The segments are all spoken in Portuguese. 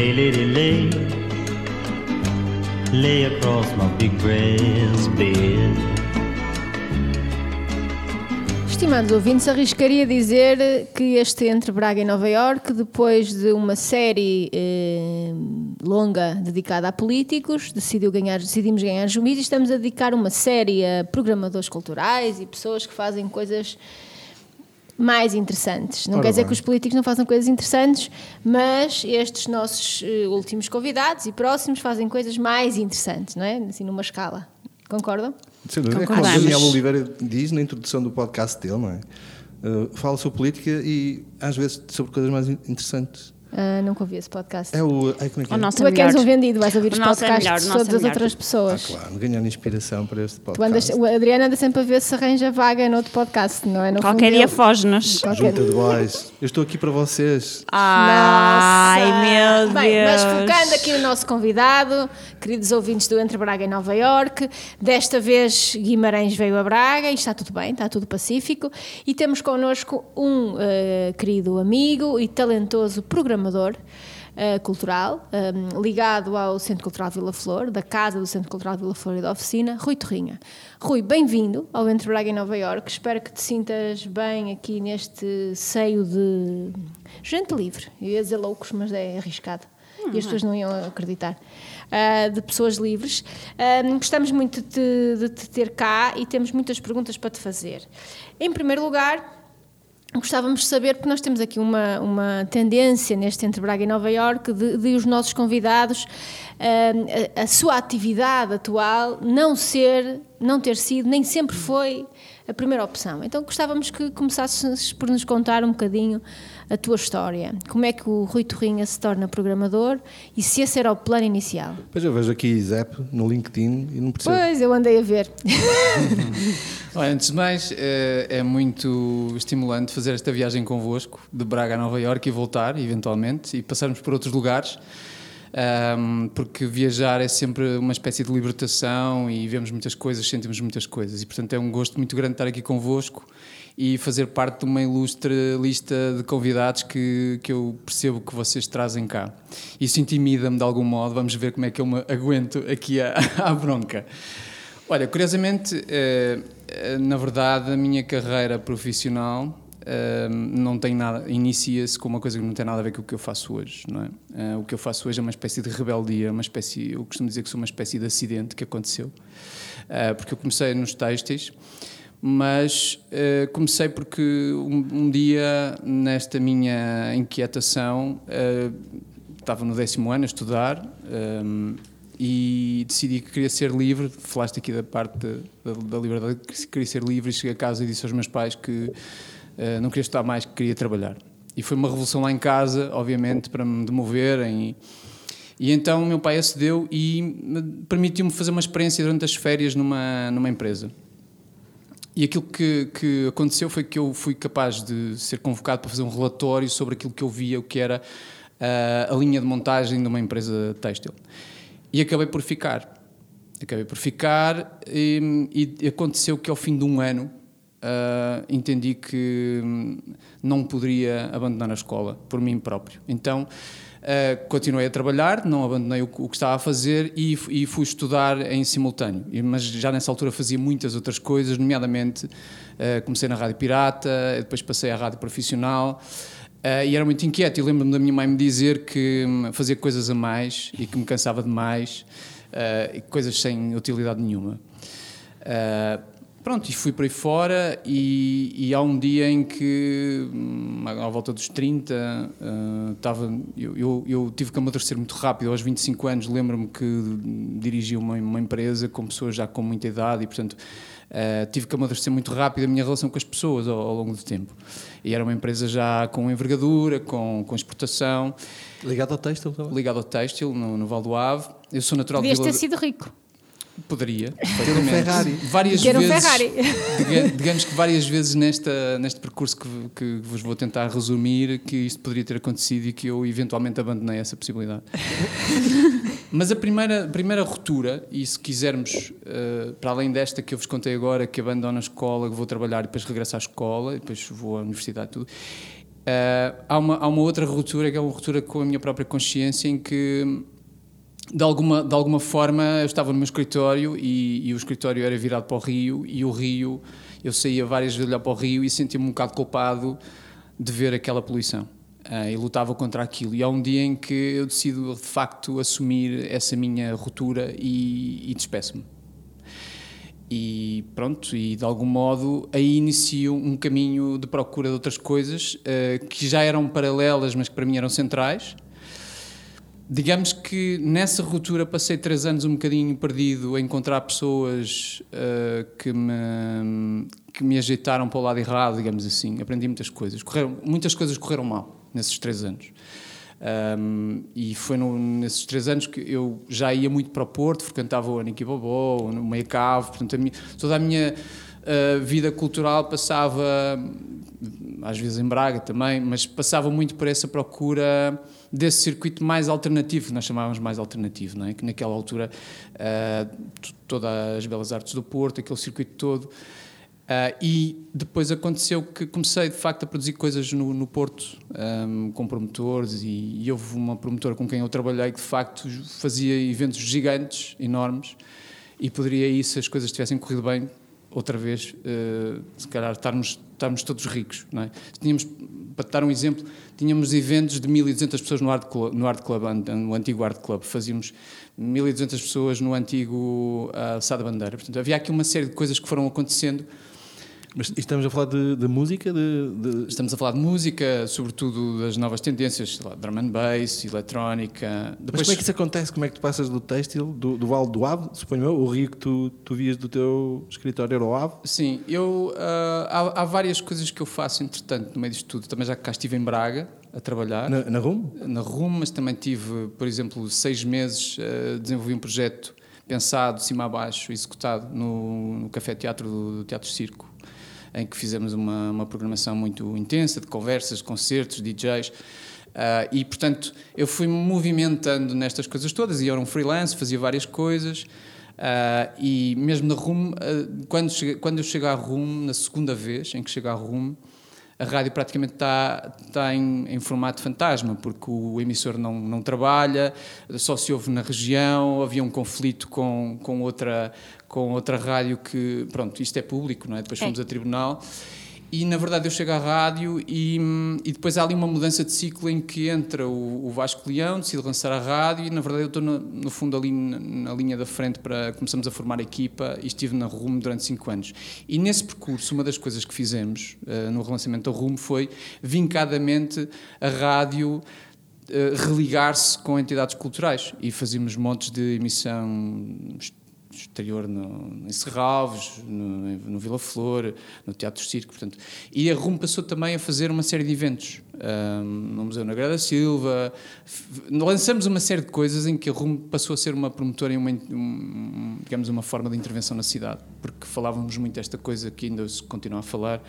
Lay, lady, lay. Lay across my big breast bed. Estimados ouvintes, arriscaria dizer que este Entre Braga e Nova Iorque, depois de uma série eh, longa dedicada a políticos, decidiu ganhar, decidimos ganhar juízo e estamos a dedicar uma série a programadores culturais e pessoas que fazem coisas mais interessantes. Não Ora quer dizer bem. que os políticos não façam coisas interessantes, mas estes nossos eh, últimos convidados e próximos fazem coisas mais interessantes, não é? Assim, numa escala. Concordam? Sem dúvida. É como o. Daniel Oliveira diz na introdução do podcast dele, não é? Uh, fala sobre política e às vezes sobre coisas mais in- interessantes. Ah, nunca ouvi esse podcast. É o. Ai, como é que O é? nosso Tu é que és melhor. um vendido, vais ouvir O os nosso é podcasts melhor, o de todas é as melhor. outras Ah, pessoas. claro, ganhando inspiração para este podcast. andas, a Adriana anda sempre a ver se arranja vaga no outro podcast, não é? No Qualquer fundo, dia foge-nos. Qualquer- Junta de boys. Eu estou aqui para vocês. Ai, meu Bem, Deus. mas focando aqui no nosso convidado, queridos ouvintes do Entre Braga e Nova Iorque, desta vez Guimarães veio a Braga e está tudo bem, está tudo pacífico. E temos connosco um eh, querido amigo e talentoso programador. Eh, cultural, eh, ligado ao Centro Cultural Vila Flor, da Casa do Centro Cultural Vila Flor e da Oficina, Rui Torrinha. Rui, bem-vindo ao Entre Braga e Nova Iorque. Espero que te sintas bem aqui neste seio de gente livre. Eu ia dizer loucos, mas é arriscado e as pessoas não iam acreditar. Ah, de pessoas livres. Ah, gostamos muito de, de te ter cá e temos muitas perguntas para te fazer. Em primeiro lugar, gostávamos de saber, porque nós temos aqui uma, uma tendência neste Entre Braga e Nova Iorque de, de os nossos convidados, a, a sua atividade atual não ser, não ter sido, nem sempre foi a primeira opção. Então gostávamos que começasses por nos contar um bocadinho a tua história. Como é que o Rui Torrinha se torna programador e se esse era o plano inicial? Pois eu vejo aqui Zep no LinkedIn e não percebo. Pois, eu andei a ver. Olha, antes de mais, é, é muito estimulante fazer esta viagem convosco, de Braga a Nova Iorque e voltar, eventualmente, e passarmos por outros lugares, ahm, porque viajar é sempre uma espécie de libertação e vemos muitas coisas, sentimos muitas coisas, e portanto é um gosto muito grande estar aqui convosco e fazer parte de uma ilustre lista de convidados que, que eu percebo que vocês trazem cá. Isso intimida-me de algum modo, vamos ver como é que eu me aguento aqui à, à bronca. Olha, curiosamente, eh, eh, na verdade, a minha carreira profissional não tem nada, inicia-se com uma coisa que não tem nada a ver com o que eu faço hoje, não é? Eh, o que eu faço hoje é uma espécie de rebeldia, uma espécie, eu costumo dizer que sou uma espécie de acidente que aconteceu, Eh, porque eu comecei nos têxteis, mas eh, comecei porque um, um dia, nesta minha inquietação, estava no décimo ano a estudar ehm, e decidi que queria ser livre. Falaste aqui da parte da, da- da liberdade, que queria ser livre e cheguei a casa e disse aos meus pais que não queria estudar mais, que queria trabalhar. E foi uma revolução lá em casa, obviamente, para me demoverem. E, então meu pai acedeu e me- permitiu-me fazer uma experiência durante as férias numa, numa empresa. E aquilo que, que aconteceu foi que eu fui capaz de ser convocado para fazer um relatório sobre aquilo que eu via, o que era ah, a linha de montagem de uma empresa têxtil. E acabei por ficar. Acabei por ficar e, e aconteceu que ao fim de um ano ah, entendi que hum, não poderia abandonar a escola por mim próprio. Então ah, continuei a trabalhar, não abandonei o, o que estava a fazer e, e fui estudar em simultâneo. Mas já nessa altura fazia muitas outras coisas, nomeadamente ah, comecei na rádio pirata, depois passei à rádio profissional. ah, e era muito inquieto e lembro-me da minha mãe me dizer que hum, fazia coisas a mais e que me cansava demais ah, e coisas sem utilidade nenhuma. Ah, pronto, e fui por aí fora e, e há um dia em que, hum, à volta dos 30, ah, estava, eu, eu, eu tive que amadurecer muito rápido. Aos 25 anos lembro-me que dirigia uma, uma empresa com pessoas já com muita idade e, portanto, ah, tive que amadurecer muito rápido a minha relação com as pessoas ao, ao longo do tempo. E era uma empresa já com envergadura, com, com exportação, Ligado ao texto também. ligado ao têxtil, no, no Val do Ave. Eu sou natural Podias de ter Vila... sido rico. Poderia. Ter um. Ferrari. Várias um vezes. Ferrari. diga- Digamos que várias vezes nesta, neste percurso que, que vos vou tentar resumir, que isto poderia ter acontecido e que eu eventualmente abandonei essa possibilidade. Mas a primeira, primeira ruptura, e se quisermos, eh, para além desta que eu vos contei agora, que abandono a escola, que vou trabalhar e depois regresso à escola, e depois vou à universidade e tudo, Uh, há, uma, há uma outra ruptura que é uma ruptura com a minha própria consciência em que de alguma, de alguma forma eu estava no meu escritório e, e, o escritório era virado para o rio e o rio, eu saía várias vezes olhar para o rio e sentia-me um bocado culpado de ver aquela poluição uh, e lutava contra aquilo e há um dia em que eu decido de facto assumir essa minha ruptura e, e despeço-me e pronto, e de algum modo aí inicio um caminho de procura de outras coisas uh, que já eram paralelas, mas que para mim eram centrais. Digamos que nessa ruptura passei três anos um bocadinho perdido a encontrar pessoas uh, que, me, que me ajeitaram para o lado errado, digamos assim. Aprendi muitas coisas. Correram, muitas coisas correram mal nesses três anos. Um, e foi no, nesses três anos que eu já ia muito para o Porto, frequentava o Aniki no Meia Cave, portanto, a minha, toda a minha uh, vida cultural passava, às vezes em Braga também, mas passava muito por essa procura desse circuito mais alternativo, que nós chamávamos mais alternativo, não é? que naquela altura uh, todas as Belas Artes do Porto, aquele circuito todo Uh, e depois aconteceu que comecei de facto a produzir coisas no, no Porto um, com promotores e, e, houve uma promotora com quem eu trabalhei que de facto fazia eventos gigantes, enormes e poderia aí, se as coisas tivessem corrido bem, outra vez, uh, se calhar estarmos, estarmos todos ricos. Não é? Tínhamos, para dar um exemplo, tínhamos eventos de 1.200 pessoas no Art Club, no Art Club, no antigo Art Club, fazíamos 1.200 pessoas no antigo uh, Sada Bandeira. Portanto, havia aqui uma série de coisas que foram acontecendo mas estamos a falar de, de música? De, de, Estamos a falar de música, sobretudo das novas tendências, lá, drum and bass, eletrónica. Depois... Mas como é que isso acontece? Como é que tu passas do têxtil, do, do Vale do Ave, suponho eu, o rio que tu, tu vias do teu escritório era o Ave? Sim, eu, uh, há, há, várias coisas que eu faço, entretanto, no meio disto tudo. Também já cá estive em Braga a trabalhar. Na, na RUM? Na RUM, mas também tive, por exemplo, seis meses, uh, desenvolvi um projeto pensado, cima a baixo, executado no, no Café Teatro do Teatro Circo em que fizemos uma, uma programação muito intensa de conversas, de concertos, DJs. Uh, ah, e, portanto, eu fui me movimentando nestas coisas todas e eu era um freelance, fazia várias coisas. Uh, e mesmo na RUM, uh, quando, cheguei, quando eu chego à RUM, na segunda vez em que chego à RUM, a rádio praticamente está, está em, em, formato fantasma, porque o emissor não, não trabalha, só se ouve na região, havia um conflito com, com, outra, com outra rádio que, pronto, isto é público, não é? Depois fomos é. a tribunal. E na verdade eu chego à rádio e, e depois há ali uma mudança de ciclo em que entra o, o Vasco Leão, decide lançar a rádio e na verdade eu estou no, no fundo ali na, na, linha da frente para começamos a formar a equipa e estive na Rumo durante cinco anos. E nesse percurso, uma das coisas que fizemos uh, no relançamento da Rumo foi vincadamente a rádio uh, religar-se com entidades culturais e fazíamos montes de emissão exterior no, em Serralves, no, no, Vila Flor, no Teatro Circo, portanto. E a RUM passou também a fazer uma série de eventos, um, no Museu na Grada Silva, lançamos uma série de coisas em que a RUM passou a ser uma promotora e uma, um, digamos, uma forma de intervenção na cidade, porque falávamos muito desta coisa que ainda se continua a falar,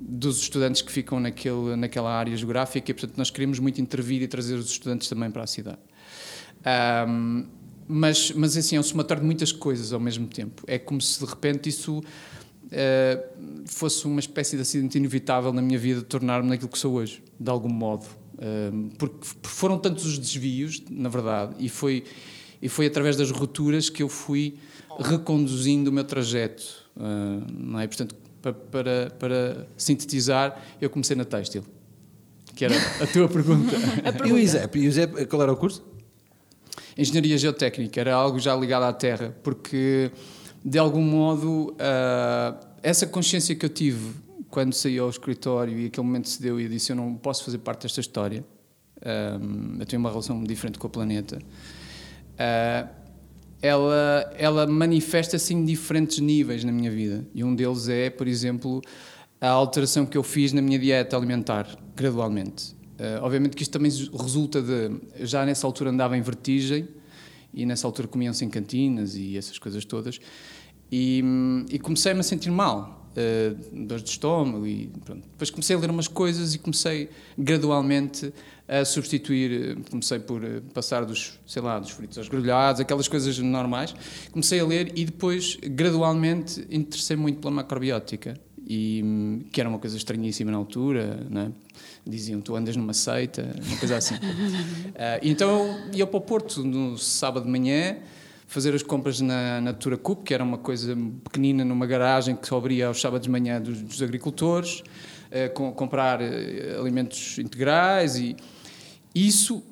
dos estudantes que ficam naquele, naquela área geográfica e, portanto, nós queremos muito intervir e trazer os estudantes também para a cidade. Um, mas, mas assim, é um somatório de muitas coisas ao mesmo tempo. É como se de repente isso uh, fosse uma espécie de acidente inevitável na minha vida de tornar-me naquilo que sou hoje, de algum modo. Uh, porque foram tantos os desvios, na verdade, e foi, e foi através das rupturas que eu fui reconduzindo o meu trajeto. Uh, não é? Portanto, para, para, para sintetizar, eu comecei na têxtil, que era a tua pergunta. a pergunta. E o ISEP, qual era o curso? Engenharia geotécnica, era algo já ligado à terra, porque de algum modo uh, essa consciência que eu tive quando saí ao escritório e aquele momento se deu e eu disse eu não posso fazer parte desta história, um, ah, eu tenho uma relação diferente com o planeta. Uh, ela, ela manifesta-se em diferentes níveis na minha vida. E um deles é, por exemplo, a alteração que eu fiz na minha dieta alimentar, gradualmente. Uh, obviamente que isto também resulta de. Já nessa altura andava em vertigem e nessa altura comiam-se em cantinas e essas coisas todas. E, e comecei-me a sentir mal, uh, dores de estômago e pronto. Depois comecei a ler umas coisas e comecei gradualmente a substituir. Comecei por passar dos, sei lá, dos fritos aos grelhados, aquelas coisas normais. Comecei a ler e depois gradualmente interessei muito pela macrobiótica e hum, que era uma coisa estranhíssima na altura, não é? Diziam tu andas numa seita, uma coisa assim. uh, então eu ia para o Porto no sábado de manhã fazer as compras na Natura Coop, que era uma coisa pequenina numa garagem que só abria aos sábados de manhã dos, dos agricultores, uh, com, comprar uh, alimentos integrais e isso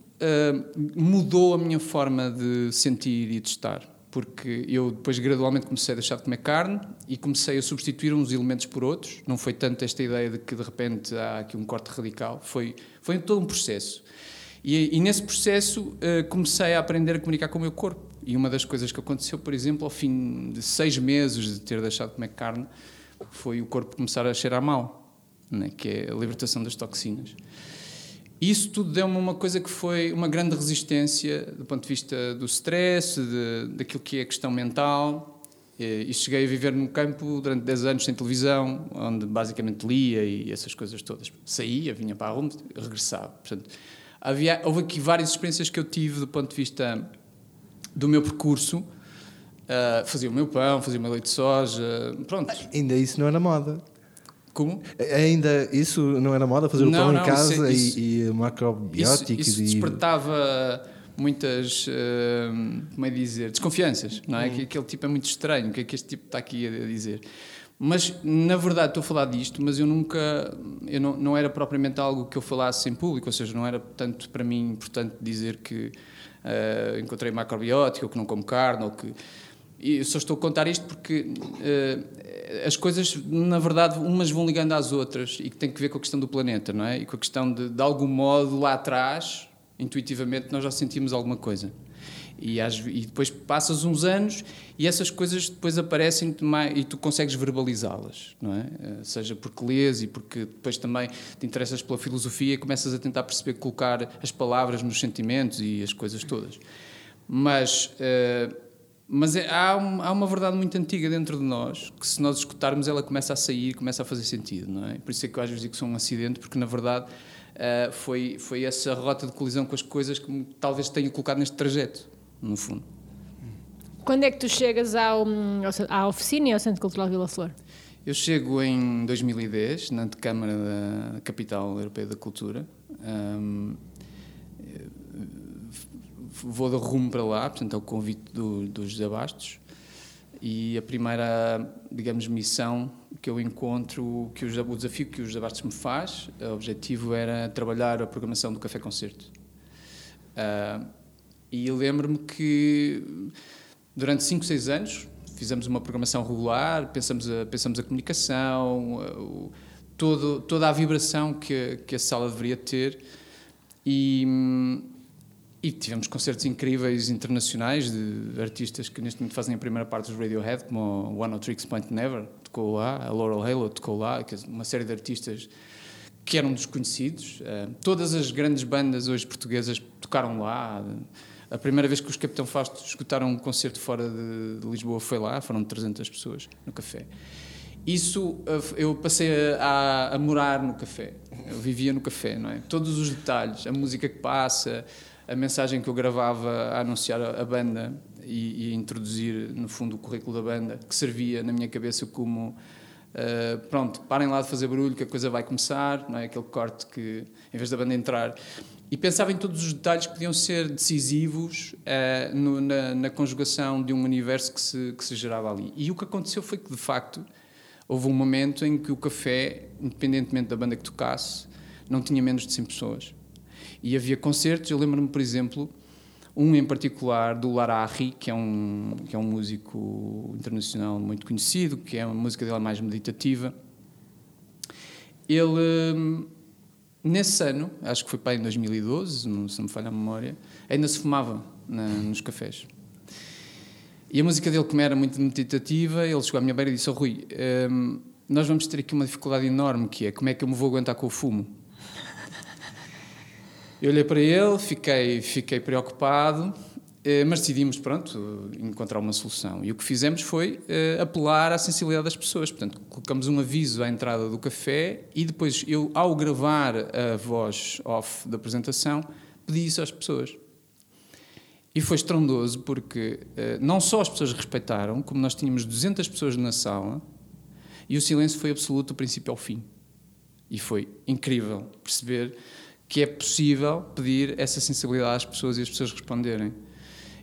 mudou a minha forma de sentir e de estar porque eu depois gradualmente comecei a deixar de comer carne e comecei a substituir uns elementos por outros. Não foi tanto esta ideia de que de repente há aqui um corte radical, foi, foi todo um processo. E, e nesse processo uh, comecei a aprender a comunicar com o meu corpo. E uma das coisas que aconteceu, por exemplo, ao fim de seis meses de ter deixado de comer carne, foi o corpo começar a cheirar mal, né? que é a libertação das toxinas. Isso tudo deu-me uma coisa que foi uma grande resistência do ponto de vista do stress, de, daquilo que é a questão mental. E cheguei a viver num campo durante 10 anos sem televisão, onde basicamente lia e essas coisas todas. Saía, vinha para a rua, regressava. Portanto, havia, houve aqui várias experiências que eu tive do ponto de vista do meu percurso. Uh, fazia o meu pão, fazia o meu leite de soja, pronto. Ainda isso não era moda. Como? Ainda isso não era moda, fazer não, o pão não, em casa isso, e, e macrobióticos? Isso, isso despertava muitas, uh, como é dizer, desconfianças, não é? Hum. Que aquele tipo é muito estranho, o que é que este tipo está aqui a dizer? Mas, na verdade, estou a falar disto, mas eu nunca, eu não, não era propriamente algo que eu falasse em público, ou seja, não era tanto para mim importante dizer que uh, encontrei macrobiótico, ou que não como carne, ou que... E eu só estou a contar isto porque uh, as coisas, na verdade, umas vão ligando às outras e que tem que ver com a questão do planeta, não é? E com a questão de, de algum modo, lá atrás, intuitivamente, nós já sentimos alguma coisa. E, às, e depois passas uns anos e essas coisas depois aparecem e tu consegues verbalizá-las, não é? Eh, seja porque lês e porque depois também te interessas pela filosofia e começas a tentar perceber colocar as palavras nos sentimentos e as coisas todas. Mas. Uh, mas é, há, um, há, uma verdade muito antiga dentro de nós que, se nós escutarmos, ela começa a sair, começa a fazer sentido, não é? Por isso é que eu às vezes digo que sou um acidente, porque na verdade uh, foi, foi essa rota de colisão com as coisas que me, talvez tenha colocado neste trajeto, no fundo. Quando é que tu chegas ao, à oficina e ao Centro Cultural Vila Flor? Eu chego em 2010, na Câmara da Capital Europeia da Cultura. Um, vou de rumo para lá, portanto é o convite do, do. E a primeira, digamos, missão que eu encontro, que o, o desafio que o José Bastos me faz, o objetivo era trabalhar a programação do Café Concerto. Uh, e lembro-me que durante 5, 6 anos fizemos uma programação regular, pensamos a, pensamos a comunicação, o, todo, toda a vibração que, que a sala deveria ter. E, e tivemos concertos incríveis internacionais de artistas que neste momento fazem a primeira parte dos Radiohead, como One of Tricks Point Never, tocou lá, a Laurel Halo tocou lá, uma série de artistas que eram desconhecidos. Uh, todas as grandes bandas hoje portuguesas tocaram lá. A primeira vez que os Capitão Fausto escutaram um concerto fora de, Lisboa foi lá, foram 300 pessoas no café. Isso, eu passei a, a, a morar no café, eu vivia no café, não é? Todos os detalhes, a música que passa, a mensagem que eu gravava a anunciar a, banda e, e introduzir, no fundo, o currículo da banda, que servia na minha cabeça como. Uh, pronto, parem lá de fazer barulho que a coisa vai começar, não é? Aquele corte que, em vez da banda entrar. E pensava em todos os detalhes que podiam ser decisivos uh, no, na, na, conjugação de um universo que se, que se gerava ali. E o que aconteceu foi que, de facto, houve um momento em que o café, independentemente da banda que tocasse, não tinha menos de 100 pessoas. E havia concertos, eu lembro-me, por exemplo, um em particular do Lararri, que é um, que é um músico internacional muito conhecido, que é uma música dele mais meditativa. Ele, nesse ano, acho que foi para em 2012, se não me falha a memória, ainda se fumava na, nos cafés. E a música dele, como era muito meditativa, ele chegou à minha beira e disse: oh, Rui, um, nós vamos ter aqui uma dificuldade enorme, que é como é que eu me vou aguentar com o fumo? Eu olhei para ele, fiquei, fiquei preocupado, eh, mas decidimos, pronto, encontrar uma solução. E o que fizemos foi uh, apelar à sensibilidade das pessoas. Portanto, colocamos um aviso à entrada do café e depois eu, ao gravar a voz off da apresentação, pedi isso às pessoas. E foi estrondoso porque uh, não só as pessoas respeitaram, como nós tínhamos 200 pessoas na sala E o silêncio foi absoluto do princípio ao fim. E foi incrível perceber que é possível pedir essa sensibilidade às pessoas e as pessoas responderem.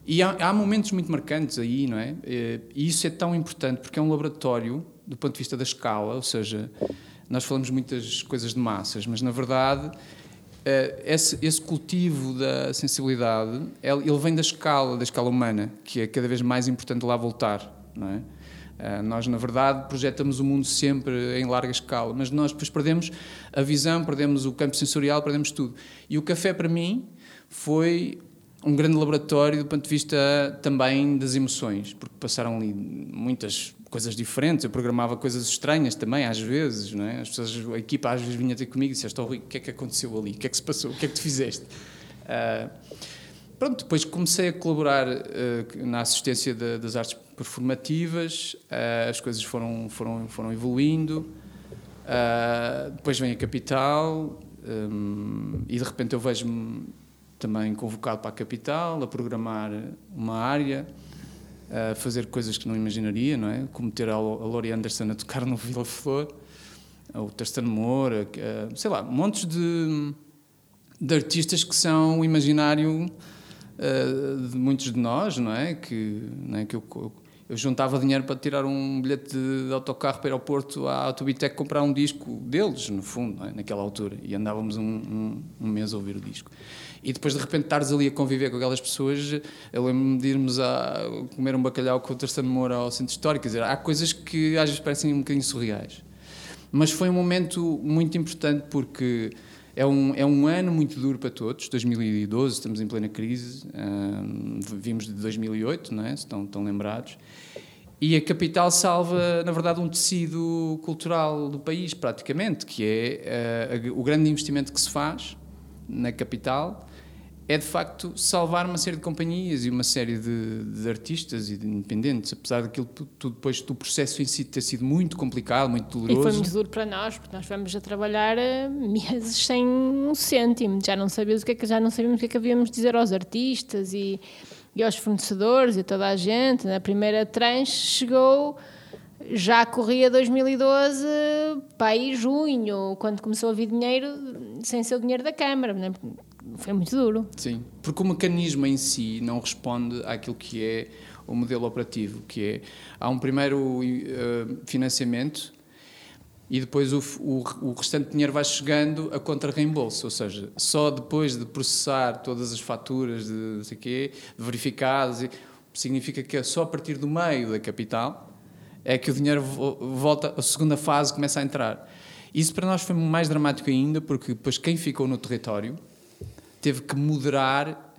E há, há momentos muito marcantes aí, não é? Eh, E isso é tão importante porque é um laboratório do ponto de vista da escala, ou seja, nós falamos muitas coisas de massas, mas na verdade eh, esse, esse cultivo da sensibilidade, ele vem da escala, da escala humana, que é cada vez mais importante lá voltar, não é? Eh, Nós, na verdade, projetamos o mundo sempre em larga escala, mas nós depois perdemos a visão, perdemos o campo sensorial, perdemos tudo. E o café, para mim, foi um grande laboratório do ponto de vista também das emoções, porque passaram ali muitas coisas diferentes. Eu programava coisas estranhas também, às vezes, não é? As pessoas, a equipa às vezes vinha ter comigo e disseste: oh, Rui, o que é que aconteceu ali? O que é que se passou? O que é que tu fizeste? Ah, Pronto, depois comecei a colaborar eh, na assistência da- das artes performativas, eh, as coisas foram, foram, foram evoluindo, Ah, depois vem a capital, hum, e de repente eu vejo-me também convocado para a capital, a programar uma área, a fazer coisas que não imaginaria, não é? Como ter a, Laurie Anderson a tocar no Vila Flor, o Tarzan Moura, eh, sei lá, montes de de artistas que são o imaginário uh, de muitos de nós, não é? Que, não é? que eu juntava dinheiro para tirar um bilhete de, autocarro para ir ao Porto à Autobitec comprar um disco deles, no fundo, é? naquela altura. E andávamos um, um, um mês a ouvir o disco. E depois de repente estares ali a conviver com aquelas pessoas, eu lembro-me de irmos a comer um bacalhau com o Terceiro Moura ao centro histórico. Quer dizer, há coisas que às vezes parecem um bocadinho surreais. Mas foi um momento muito importante porque é um, é um ano muito duro para todos, 2012, estamos em plena crise, hum, vimos de 2008, não é? estão, estão lembrados, e a capital salva, na verdade, um tecido cultural do país, praticamente, que é eh, o grande investimento que se faz na capital, é de facto salvar uma série de companhias e uma série de, de artistas e de independentes, apesar daquilo tudo, depois do processo em si ter sido muito complicado, muito E doloroso. foi muito duro para nós, porque nós fomos a trabalhar eh, meses sem um cêntimo. Já não sabíamos o que é que, já não sabíamos o que é que havíamos de dizer aos artistas e, e aos fornecedores e a toda a gente. Na primeira tranche chegou, já corria 2012, para aí junho, quando começou a vir dinheiro, sem ser o dinheiro da Câmara. né? Foi muito duro. Sim, porque o mecanismo em si não responde àquilo que é o modelo operativo, que é há um primeiro eh, financiamento e depois o, o, o restante dinheiro vai chegando a contra reembolso, ou seja, só depois de processar todas as faturas de não sei quê, de e- significa que é só a partir do meio da capital é que o dinheiro vo- volta, a segunda fase começa a entrar. Isso para nós foi mais dramático ainda, porque depois quem ficou no território teve que moderar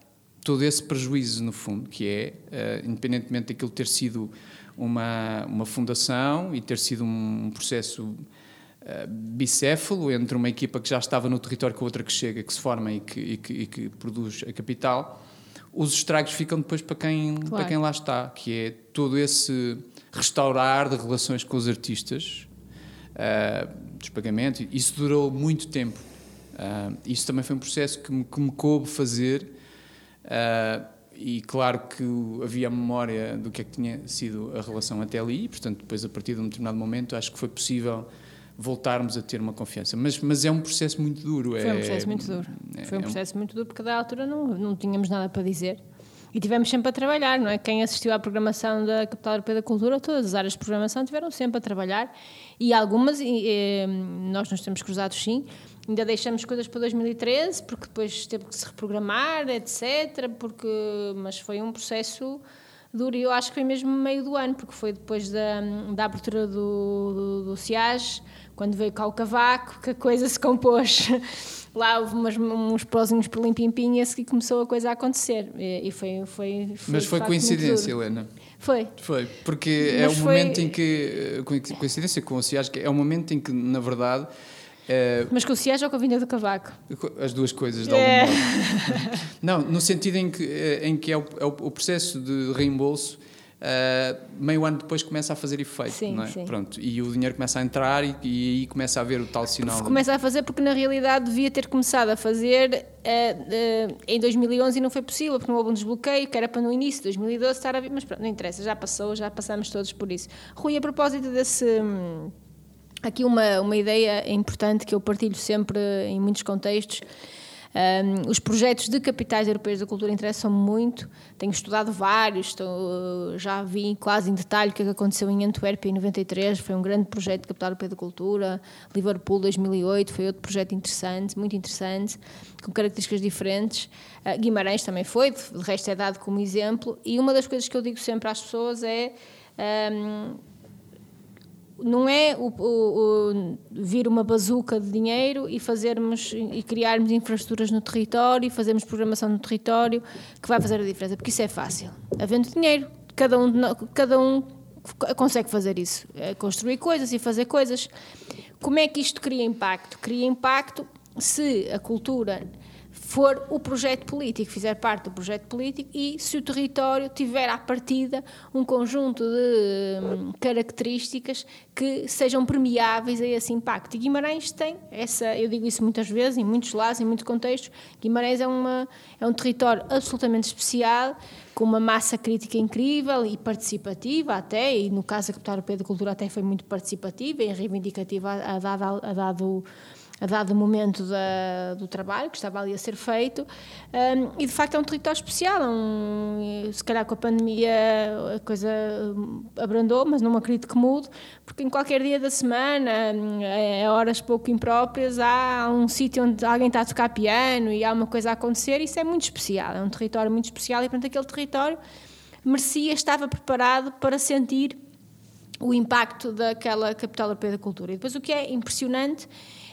todo esse prejuízo, no fundo, que é, eh, independentemente daquilo ter sido uma, uma fundação e ter sido um processo eh, bicéfalo entre uma equipa que já estava no território com outra que chega, que se forma e que, e que, e que produz a capital, os estragos ficam depois para quem, Claro. para quem lá está, que é todo esse restaurar de relações com os artistas, ah, dos pagamentos. Isso durou muito tempo. Ah, isso também foi um processo que me, que me coube fazer. ah, e claro que havia a memória do que é que tinha sido a relação até ali, e, portanto, depois, a partir de um determinado momento, acho que foi possível voltarmos a ter uma confiança. Mas, mas é um processo muito duro. Foi um processo muito duro. é- Foi um é um- processo muito duro porque, da altura, não, não tínhamos nada para dizer. E tivemos sempre a trabalhar, não é? Quem assistiu à programação da Capital Europeia da Cultura, todas as áreas de programação tiveram sempre a trabalhar. E algumas, e, eh, nós nos temos cruzados sim, ainda deixamos coisas para 2013, porque depois teve que se reprogramar, etc. Porque, mas foi um processo duro e eu acho que foi mesmo meio do ano, porque foi depois da, da abertura do, do, do SIAS, quando veio cá o cavaco, que a coisa se compôs. Lá houve umas, uns pozinhos por limpimpim e a seguir começou a coisa a acontecer. E, e foi, foi, foi, Mas foi coincidência. Helena. Foi. Foi, porque é Mas o foi- momento em que, eh, co- coincidência com o Cias, que é o momento em que, na verdade, eh, Mas com o SIAS ou com a vinda do cavaco? as duas coisas, de algum É. modo. Não, no sentido em que, eh, em que é, o, é o- processo de reembolso, eh, meio ano depois começa a fazer efeito, Sim, não é? sim. Pronto, e o dinheiro começa a entrar e, e aí começa a haver o tal sinal. de- Começa a fazer porque na realidade devia ter começado a fazer eh, eh, em 2011 e não foi possível porque não houve um desbloqueio que era para no início de 2012 estar a vir, mas pronto, não interessa, já passou, já passamos todos por isso. Rui, a propósito desse, hum, Aqui uma, uma ideia importante que eu partilho sempre em muitos contextos. Um, os projetos de capitais europeias da cultura interessam muito. Tenho estudado vários, estou, já vi quase em detalhe o que, é que aconteceu em Antuérpia em 93. Foi um grande projeto de capital europeia da cultura. Liverpool 2008 foi outro projeto interessante, muito interessante, com características diferentes. Uh, Guimarães também foi, de resto é dado como exemplo. E uma das coisas que eu digo sempre às pessoas é um, não é o, o, o, vir uma bazuca de dinheiro e fazermos e criarmos infraestruturas no território e fazermos programação no território que vai fazer a diferença, porque isso é fácil. Havendo dinheiro, cada um, cada um consegue fazer isso, é construir coisas e fazer coisas. Como é que isto cria impacto? Cria impacto se a cultura for o projeto político, fizer parte do projeto político e se o território tiver à partida um conjunto de hum, características que sejam permeáveis a esse impacto. E Guimarães tem essa, eu digo isso muitas vezes, em muitos lados, em muitos contextos, Guimarães é, uma, é um território absolutamente especial, com uma massa crítica incrível e participativa até, e no caso da Capital Europeia da Cultura até foi muito participativa e reivindicativa a, a dado, a dado a dado momento da, do trabalho que estava ali a ser feito. Um, e de facto é um território especial. É um, se calhar com a pandemia a coisa abrandou, mas não acredito que mude, porque em qualquer dia da semana, a horas pouco impróprias, há um sítio onde alguém está a tocar piano e há uma coisa a acontecer. Isso é muito especial. É um território muito especial e, portanto, aquele território merecia, estava preparado para sentir o impacto daquela capital europeia da cultura. E depois o que é impressionante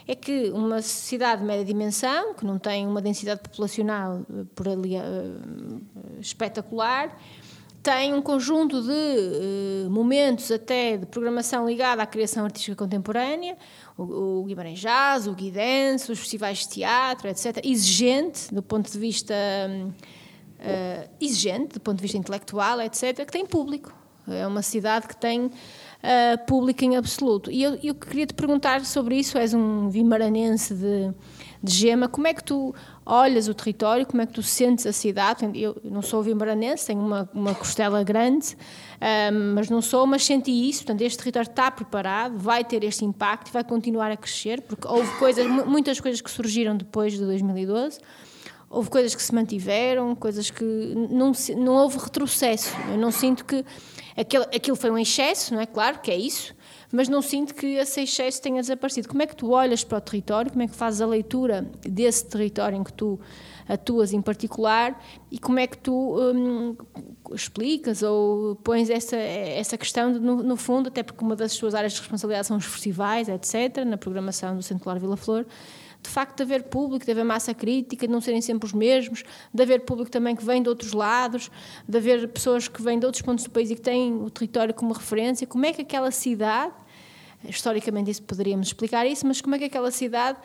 é que uma cidade de média dimensão, que não tem uma densidade populacional eh, por ali uh, espetacular, tem um conjunto de uh, momentos até de programação ligada à criação artística contemporânea, o, o Guimarães Jazz, o Guidance, os festivais de teatro, etc., exigente do ponto de vista uh, exigente, do ponto de vista intelectual, etc., que tem público. É uma cidade que tem uh, pública em absoluto. E eu, eu queria te perguntar sobre isso, és um vimaranense de, de gema, como é que tu olhas o território, como é que tu sentes a cidade? Eu não sou vimaranense, tenho uma, uma costela grande, uh, mas não sou, mas senti isso, portanto este território está preparado, vai ter este impacto vai continuar a crescer, porque houve coisas, muitas coisas que surgiram depois de 2012, houve coisas que se mantiveram, coisas que não, não houve retrocesso. Eu não sinto que aquilo, aquilo foi um excesso, não é? Claro que é isso, mas não sinto que esse excesso tenha desaparecido. Como é que tu olhas para o território, como é que fazes a leitura desse território em que tu atuas em particular e como é que tu hum, explicas ou pões essa, essa questão, de, no, no, fundo, até porque uma das suas áreas de responsabilidade são os festivais, etc., na programação do Centro Claro Vila Flor, de facto de haver público, de haver massa crítica, de não serem sempre os mesmos, de haver público também que vem de outros lados, de haver pessoas que vêm de outros pontos do país e que têm o território como referência. Como é que aquela cidade, historicamente isso poderíamos explicar isso, mas como é que aquela cidade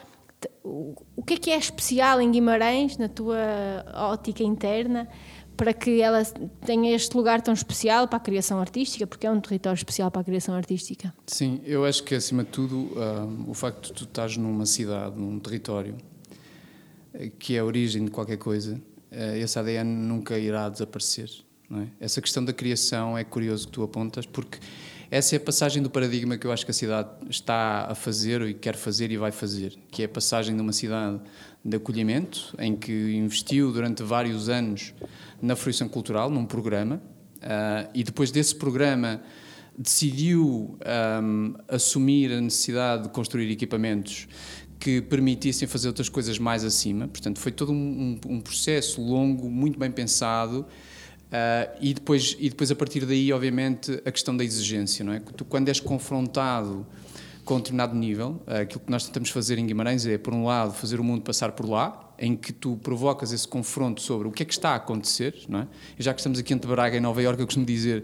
o que é que é especial em Guimarães, na tua ótica interna, para que ela tenha este lugar tão especial para a criação artística, porque é um território especial para a criação artística. Sim, eu acho que acima de tudo um, o facto de tu estás numa cidade, num território eh, que é a origem de qualquer coisa, uh, esse ADN nunca irá desaparecer. É? Essa questão da criação é curioso que tu apontas, porque essa é a passagem do paradigma que eu acho que a cidade está a fazer e quer fazer e vai fazer, que é a passagem de uma cidade de acolhimento, em que investiu durante vários anos na fruição cultural, num programa, uh, e depois desse programa decidiu um, assumir a necessidade de construir equipamentos que permitissem fazer outras coisas mais acima. Portanto, foi todo um, um processo longo, muito bem pensado. Uh, e, depois, e depois, a partir daí, obviamente, a questão da exigência. Não é? Tu, quando és confrontado com um determinado nível, uh, aquilo que nós tentamos fazer em Guimarães é, por um lado, fazer o mundo passar por lá, em que tu provocas esse confronto sobre o que é que está a acontecer, não é? E já que estamos aqui entre Braga e Nova Iorque, eu costumo dizer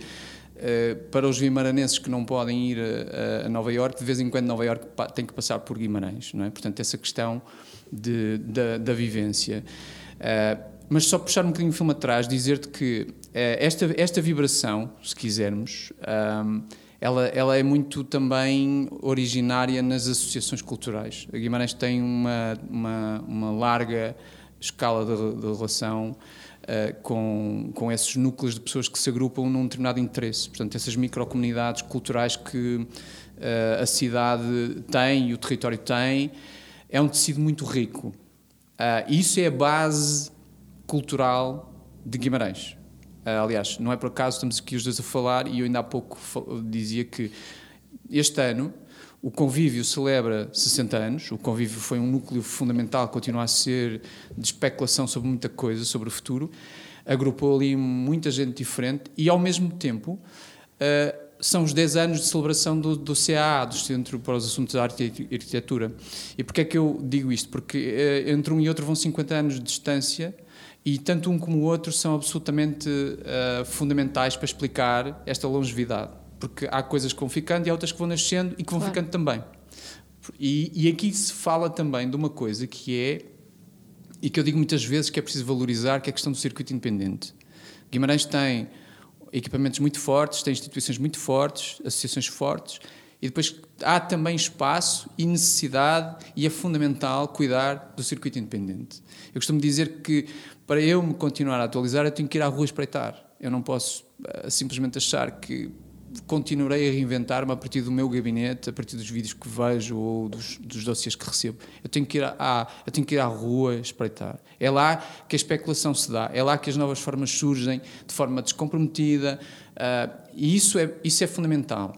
uh, para os vimaranenses que não podem ir a, a, Nova Iorque, de vez em quando Nova Iorque tem que passar por Guimarães, não é? Portanto, essa questão de, da, da vivência. Uh, mas só puxar um bocadinho o filme atrás, dizer-te que uh, esta, esta vibração, se quisermos, um, ela, ela é muito também originária nas associações culturais. A Guimarães tem uma, uma, uma larga escala de, de relação uh, com, com esses núcleos de pessoas que se agrupam num determinado interesse. Portanto, essas microcomunidades culturais que uh, a cidade tem e o território tem, é um tecido muito rico. Uh, isso é a base cultural de Guimarães. Uh, aliás, não é por acaso estamos aqui os dois a falar e eu ainda há pouco dizia que este ano o convívio celebra 60 anos. O convívio foi um núcleo fundamental, continua a ser de especulação sobre muita coisa, sobre o futuro. Agrupou ali muita gente diferente e, ao mesmo tempo, uh, são os 10 anos de celebração do, do CAA, do Centro para os Assuntos de Arte e Arquitetura. E porquê é que eu digo isto? Porque uh, entre um e outro vão 50 anos de distância e tanto um como o outro são absolutamente uh, fundamentais para explicar esta longevidade porque há coisas que vão ficando e há outras que vão nascendo e que vão claro. ficando também. E, e, aqui se fala também de uma coisa que é, e que eu digo muitas vezes que é preciso valorizar, que é a questão do circuito independente. Guimarães tem equipamentos muito fortes, tem instituições muito fortes, associações fortes, e depois há também espaço e necessidade, e é fundamental cuidar do circuito independente. Eu costumo dizer que para eu me continuar a atualizar, eu tenho que ir à rua espreitar. Eu não posso uh, simplesmente achar que continuarei a reinventar-me a partir do meu gabinete, a partir dos vídeos que vejo ou dos, dos dossiês que recebo. Eu tenho, que ir à, eu tenho que ir à rua espreitar. É lá que a especulação se dá, é lá que as novas formas surgem de forma descomprometida uh, e isso é, isso é fundamental.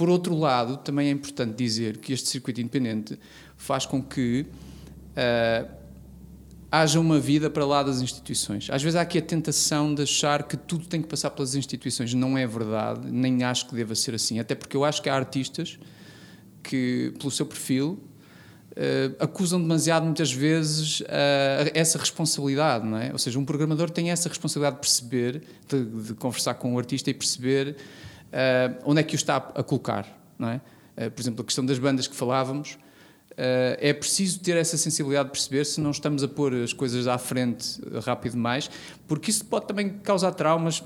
Por outro lado, também é importante dizer que este circuito independente faz com que uh, haja uma vida para lá das instituições. Às vezes há aqui a tentação de achar que tudo tem que passar pelas instituições. Não é verdade, nem acho que deva ser assim. Até porque eu acho que há artistas que, pelo seu perfil, uh, acusam demasiado muitas vezes uh, essa responsabilidade, não é? Ou seja, um programador tem essa responsabilidade de perceber, de, de conversar com o artista e perceber onde é que o está a colocar, não é? por exemplo, a questão das bandas que falávamos, Uh, é preciso ter essa sensibilidade de perceber se não estamos a pôr as coisas à frente rápido demais, porque isso pode também causar traumas,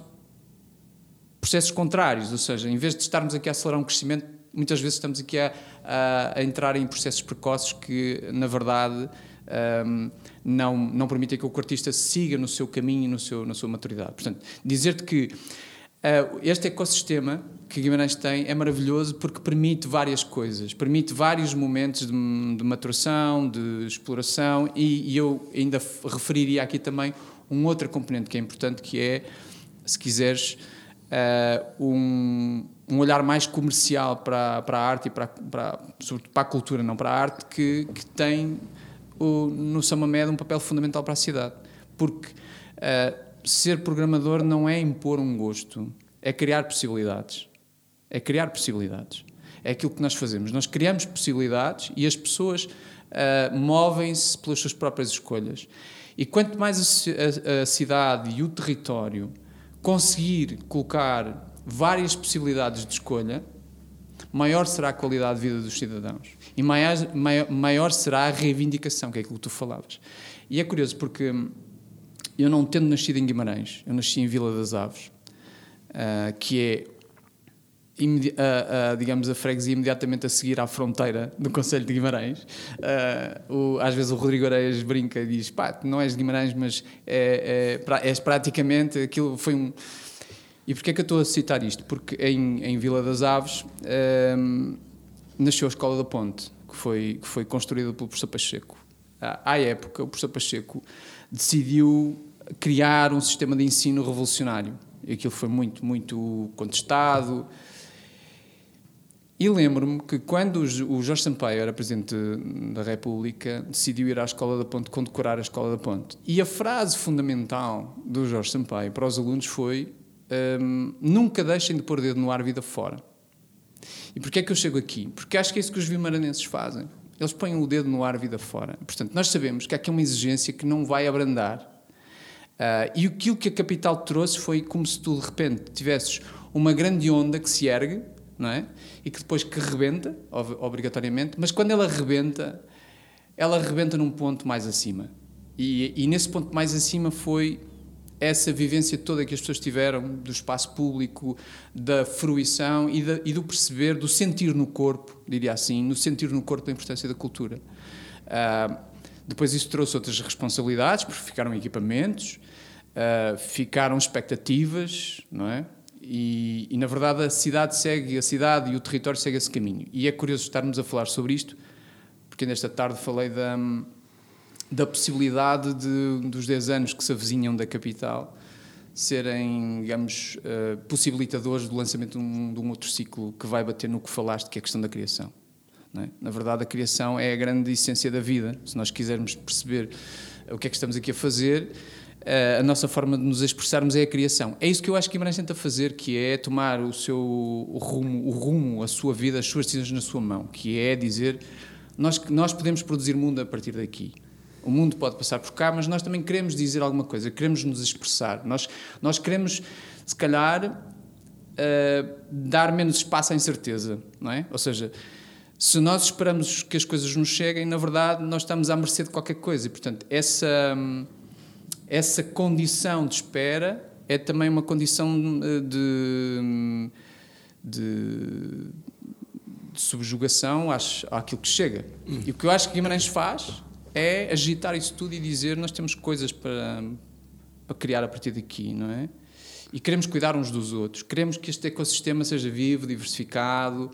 processos contrários, ou seja, em vez de estarmos aqui a acelerar um crescimento, muitas vezes estamos aqui a, a, a entrar em processos precoces que, na verdade, um, não, não permitem que o artista siga no seu caminho e no seu, na sua maturidade. Portanto, dizer-te que este ecossistema que Guimarães tem é maravilhoso porque permite várias coisas, permite vários momentos de, de maturação, de exploração e, e, eu ainda referiria aqui também um outro componente que é importante que é, se quiseres, uh, um, um olhar mais comercial para, para a arte e para, para, sobretudo para a cultura, não para a arte, que, que tem o, no Samamed um papel fundamental para a cidade. Porque uh, ser programador não é impor um gosto, é criar possibilidades é criar possibilidades. É aquilo que nós fazemos. Nós criamos possibilidades e as pessoas uh, movem-se pelas suas próprias escolhas. E quanto mais a, a, a cidade e o território conseguir colocar várias possibilidades de escolha, maior será a qualidade de vida dos cidadãos e maior, maior, maior, será a reivindicação, que é aquilo que tu falavas. E é curioso porque eu não tendo nascido em Guimarães, eu nasci em Vila das Aves, uh, que é a, a, digamos, a freguesia imediatamente a seguir à fronteira do Conselho de Guimarães. Uh, o, às vezes o Rodrigo Areias brinca e diz: pá, não és de Guimarães, mas é, é, és praticamente. Aquilo foi um. E porquê é que eu estou a citar isto? Porque em, em Vila das Aves nasceu a Escola da Ponte, que foi, que foi construída pelo professor Pacheco. À época, o professor Pacheco decidiu criar um sistema de ensino revolucionário. E aquilo foi muito, muito contestado. E lembro-me que quando o Jorge Sampaio era Presidente da República, decidiu ir à Escola da Ponte condecorar a Escola da Ponte. E a frase fundamental do Jorge Sampaio para os alunos foi um, nunca deixem de pôr dedo no ar vida fora. E porquê é que eu chego aqui? Porque acho que é isso que os vimaranenses fazem. Eles põem o dedo no ar vida fora. Portanto, nós sabemos que há aqui uma exigência que não vai abrandar. Uh, e aquilo que a capital trouxe foi como se tu, de repente, tivesses uma grande onda que se ergue, não é? e que depois que rebenta, obrigatoriamente, mas quando ela rebenta, ela rebenta num ponto mais acima. E, e nesse ponto mais acima foi essa vivência toda que as pessoas tiveram do espaço público, da fruição e, da, e, do perceber, do sentir no corpo, diria assim, no sentir no corpo da importância da cultura. Uh, depois isso trouxe outras responsabilidades, porque ficaram equipamentos, Uh, ficaram expectativas, não é? E, e, na verdade a cidade segue, a cidade e o território seguem esse caminho. E é curioso estarmos a falar sobre isto, porque nesta tarde falei da, da possibilidade de, dos 10 anos que se avizinham da capital serem, digamos, uh, possibilitadores do lançamento de um, de um, outro ciclo que vai bater no que falaste, que é a questão da criação. É? Na verdade, a criação é a grande essência da vida. Se nós quisermos perceber o que é que estamos aqui a fazer, uh, a nossa forma de nos expressarmos é a criação. É isso que eu acho que Guimarães tenta fazer, que é tomar o seu rumo, o rumo, a sua vida, as suas decisões na sua mão, que é dizer nós, nós podemos produzir mundo a partir daqui. O mundo pode passar por cá, mas nós também queremos dizer alguma coisa, queremos nos expressar. Nós, nós queremos, se calhar, uh, dar menos espaço à incerteza, não é? Ou seja, se nós esperamos que as coisas nos cheguem, na verdade, nós estamos à mercê de qualquer coisa. E, portanto, essa, essa condição de espera é também uma condição de, de, de subjugação às, àquilo que chega. E o que eu acho que Guimarães faz é agitar isso tudo e dizer nós temos coisas para, para criar a partir daqui, não é? E queremos cuidar uns dos outros, queremos que este ecossistema seja vivo, diversificado.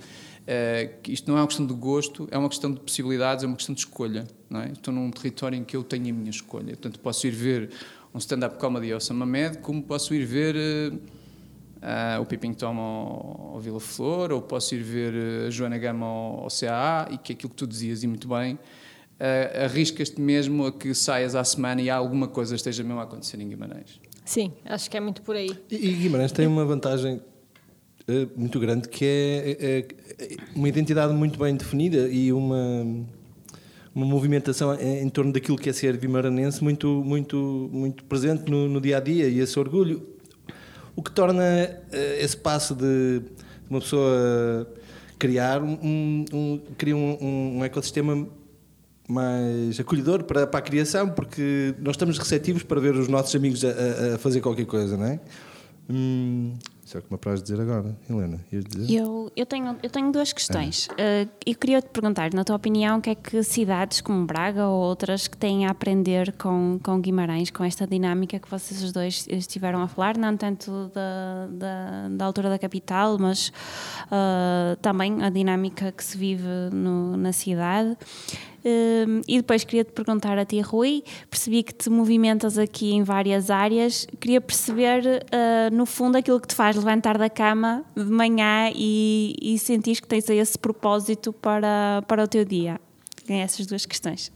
Uh, isto não é uma questão de gosto, é uma questão de possibilidades, é uma questão de escolha. Não é? Estou num território em que eu tenho a minha escolha. Portanto, posso ir ver um stand-up comedy ao Samamed, como posso ir ver uh, uh, o Pipping Tom ao, ao Vila Flor, ou posso ir ver a Joana Gama ao, ao CAA, e que é aquilo que tu dizias, e muito bem, uh, arriscas-te mesmo a que saias à semana e alguma coisa esteja mesmo a acontecer em Guimarães. Sim, acho que é muito por aí. E, e Guimarães tem uma vantagem muito grande que é, é, uma identidade muito bem definida e uma uma movimentação em torno daquilo que é ser guimaranense muito muito muito presente no, no dia a dia e esse orgulho o que torna esse passo de uma pessoa criar um, um, cria um, um ecossistema mais acolhedor para, para a criação, porque nós estamos receptivos para ver os nossos amigos a, a fazer qualquer coisa, não é? Hum, isso é o que me apraz dizer agora, Helena. Eu, eu, tenho, eu tenho duas questões. Uh, eu queria te perguntar, na tua opinião, o que é que cidades como Braga ou outras que têm a aprender com, com Guimarães, com esta dinâmica que vocês os dois estiveram a falar, não tanto da, da, da altura da capital, mas uh, também a dinâmica que se vive no, na cidade. Um, e depois queria te perguntar a ti, Rui, percebi que te movimentas aqui em várias áreas, queria perceber, uh, no fundo, aquilo que te faz levantar da cama de manhã e, e sentir que tens esse propósito para, para o teu dia. Tem essas duas questões.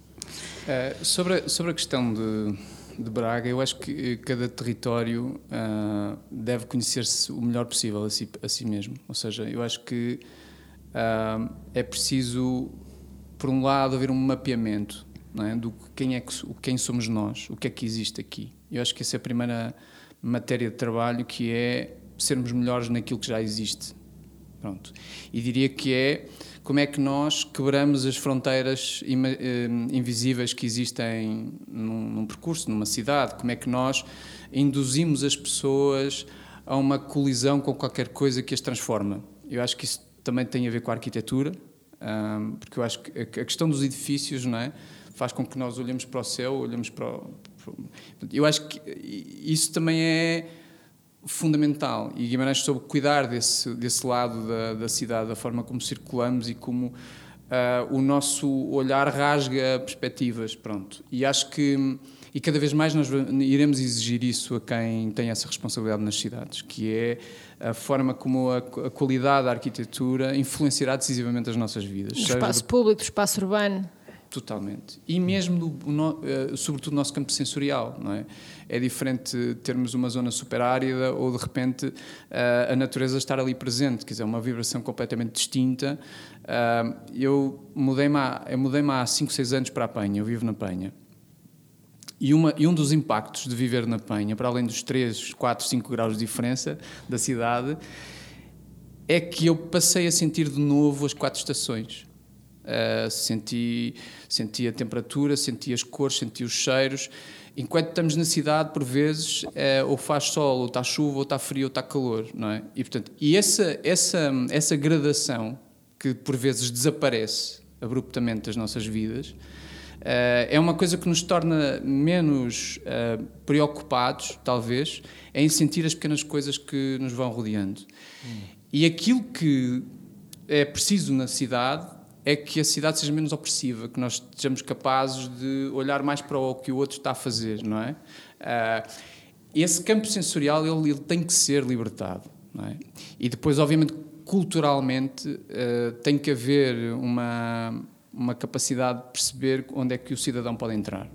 Uh, sobre, a, sobre a questão de, de Braga, eu acho que cada território uh, deve conhecer-se o melhor possível a si, a si mesmo. Ou seja, eu acho que uh, é preciso por um lado, haver um mapeamento é? do quem, é que, quem somos nós, o que é que existe aqui. Eu acho que essa é a primeira matéria de trabalho, que é sermos melhores naquilo que já existe. Pronto. E diria que é como é que nós quebramos as fronteiras eh, invisíveis que existem num, num, percurso, numa cidade, como é que nós induzimos as pessoas a uma colisão com qualquer coisa que as transforma. Eu acho que isso também tem a ver com a arquitetura, um, porque eu acho que a questão dos edifícios não é, faz com que nós olhemos para o céu, olhemos para, o, para Eu acho que isso também é fundamental e Guimarães soube cuidar desse, desse lado da, da cidade, da forma como circulamos e como uh, o nosso olhar rasga perspectivas, pronto. E acho que e cada vez mais nós iremos exigir isso a quem tem essa responsabilidade nas cidades, que é a forma como a, a qualidade da arquitetura influenciará decisivamente as nossas vidas. O espaço do... público, o espaço urbano. Totalmente. E mesmo, do, no, uh, sobretudo, o nosso campo sensorial, não é? É diferente termos uma zona super árida ou, de repente, uh, a natureza estar ali presente, quer dizer, uma vibração completamente distinta. Uh, eu mudei-me há, mudei há 5, 6 anos para a Penha, eu vivo na Penha. E, uma, e um dos impactos de viver na Penha, para além dos 3, 4, 5 graus de diferença da cidade, é que eu passei a sentir de novo as quatro estações. Uh, senti, senti a temperatura, senti as cores, senti os cheiros. Enquanto estamos na cidade, por vezes, uh, ou faz sol, ou está chuva, ou está frio, ou está calor, não é? E, portanto, e essa, essa, essa gradação que por vezes desaparece abruptamente das nossas vidas, é uma coisa que nos torna menos uh, preocupados, talvez, em sentir as pequenas coisas que nos vão rodeando. Hum. E aquilo que é preciso na cidade é que a cidade seja menos opressiva, que nós sejamos capazes de olhar mais para o que o outro está a fazer, não é? Uh, esse campo sensorial ele, ele, tem que ser libertado, não é? E depois, obviamente, culturalmente tem que haver uma uma capacidade de perceber onde é que o cidadão pode entrar.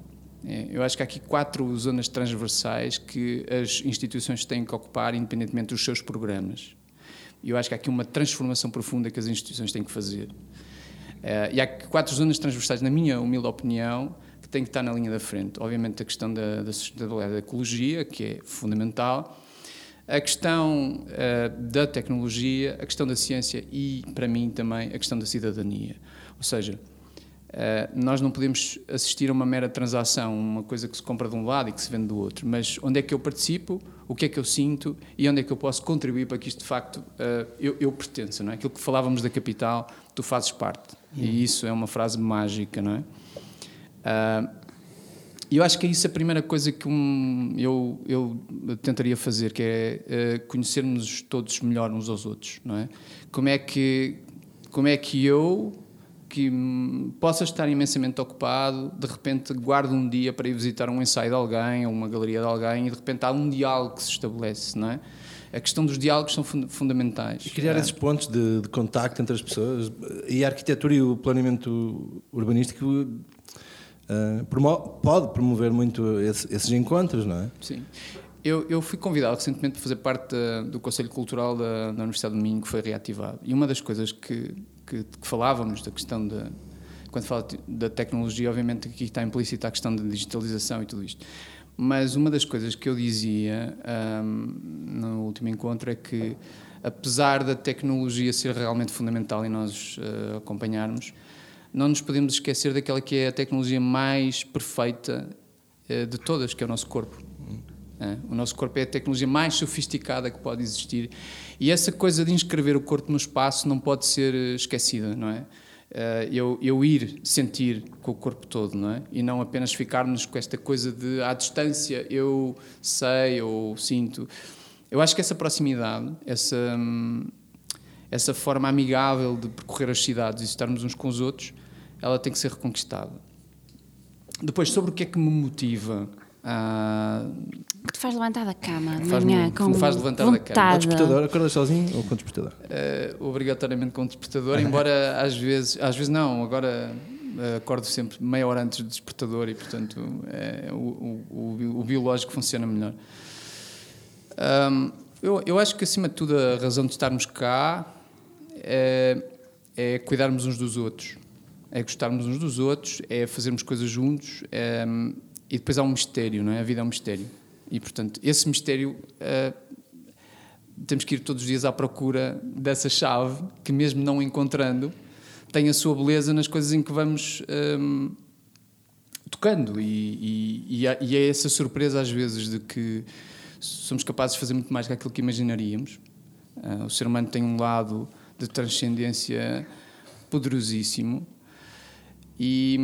É, eu acho que há aqui quatro zonas transversais que as instituições têm que ocupar, independentemente dos seus programas. E eu acho que há aqui uma transformação profunda que as instituições têm que fazer. Uh, e há quatro zonas transversais, na minha humilde opinião, que têm que estar na linha da frente. Obviamente, a questão da, da sustentabilidade da ecologia, que é fundamental, a questão uh, da tecnologia, a questão da ciência e, para mim, também a questão da cidadania. Ou seja, Uh, nós não podemos assistir a uma mera transação, uma coisa que se compra de um lado e que se vende do outro, mas onde é que eu participo, o que é que eu sinto e onde é que eu posso contribuir para que isto de facto uh, eu, eu pertença, não é? Aquilo que falávamos da capital, tu fazes parte. E uhum. isso é uma frase mágica, não é? Uh, e eu acho que é isso a primeira coisa que um, eu, eu tentaria fazer, que é conhecermos todos melhor uns aos outros, não é? Como é que, como é que eu que possa estar imensamente ocupado, de repente guardo um dia para ir visitar um ensaio de alguém ou uma galeria de alguém e de repente há um diálogo que se estabelece, não é? A questão dos diálogos são fundamentais. E criar é. esses pontos de, de, contacto entre as pessoas e a arquitetura e o planeamento urbanístico uh, pode promover muito esse, esses encontros, não é? Sim. Eu, eu, fui convidado recentemente para fazer parte da, do Conselho Cultural da, da Universidade do Minho, que foi reativado. E uma das coisas que, que, que falávamos, da questão da. Quando falo da tecnologia, obviamente aqui está implícita a questão da digitalização e tudo isto. Mas uma das coisas que eu dizia um, no último encontro é que, apesar da tecnologia ser realmente fundamental e nós uh, acompanharmos, não nos podemos esquecer daquela que é a tecnologia mais perfeita uh, de todas, que é o nosso corpo. É? O nosso corpo é a tecnologia mais sofisticada que pode existir e essa coisa de inscrever o corpo no espaço não pode ser eh, esquecida, não é? Eh, eu, eu ir sentir com o corpo todo, não é? E não apenas ficarmos com esta coisa de à distância eu sei ou sinto. Eu acho que essa proximidade, essa, hum, essa forma amigável de percorrer as cidades e estarmos uns com os outros, ela tem que ser reconquistada. Depois, sobre o que é que me motiva Uh, que te faz levantar da cama de faz manhã com me faz levantar vontade. da cama. Com despertador, acordas sozinho ou com despertador? Uh, obrigatoriamente com despertador, embora às vezes, às vezes não, agora uh, acordo sempre meia hora antes do despertador e portanto é, o, o, o, biológico funciona melhor. Um, eu, eu acho que acima de tudo a razão de estarmos cá é, é cuidarmos uns dos outros, é gostarmos uns dos outros, é fazermos coisas juntos. É, e depois há um mistério, não é? A vida é um mistério. E, portanto, esse mistério uh, temos que ir todos os dias à procura dessa chave que, mesmo não encontrando, tem a sua beleza nas coisas em que vamos um, eh, tocando. E, e, e, é essa surpresa, às vezes, de que somos capazes de fazer muito mais do que aquilo que imaginaríamos. Uh, o ser humano tem um lado de transcendência poderosíssimo e,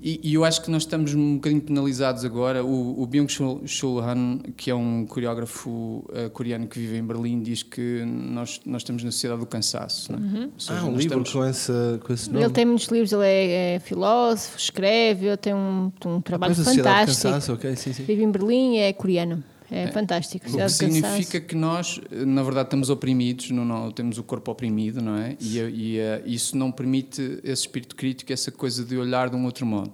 e, e, eu acho que nós estamos um bocadinho penalizados agora. O, o Byung-Chul Han, que é um coreógrafo uh, coreano que vive em Berlim, diz que nós, nós estamos na sociedade do cansaço. Não é? uhum. seja, ah, um livro estamos... com, essa, com esse nome? Ele tem muitos livros, ele é, é filósofo, escreve, ele tem um, um trabalho fantástico. Cansaço, okay, sim, sim. Vive em Berlim e é coreano. É, é fantástico. O que significa que nós, na verdade, estamos oprimidos, não, temos o corpo oprimido, não é? E, e uh, isso não permite esse espírito crítico, essa coisa de olhar de um outro modo.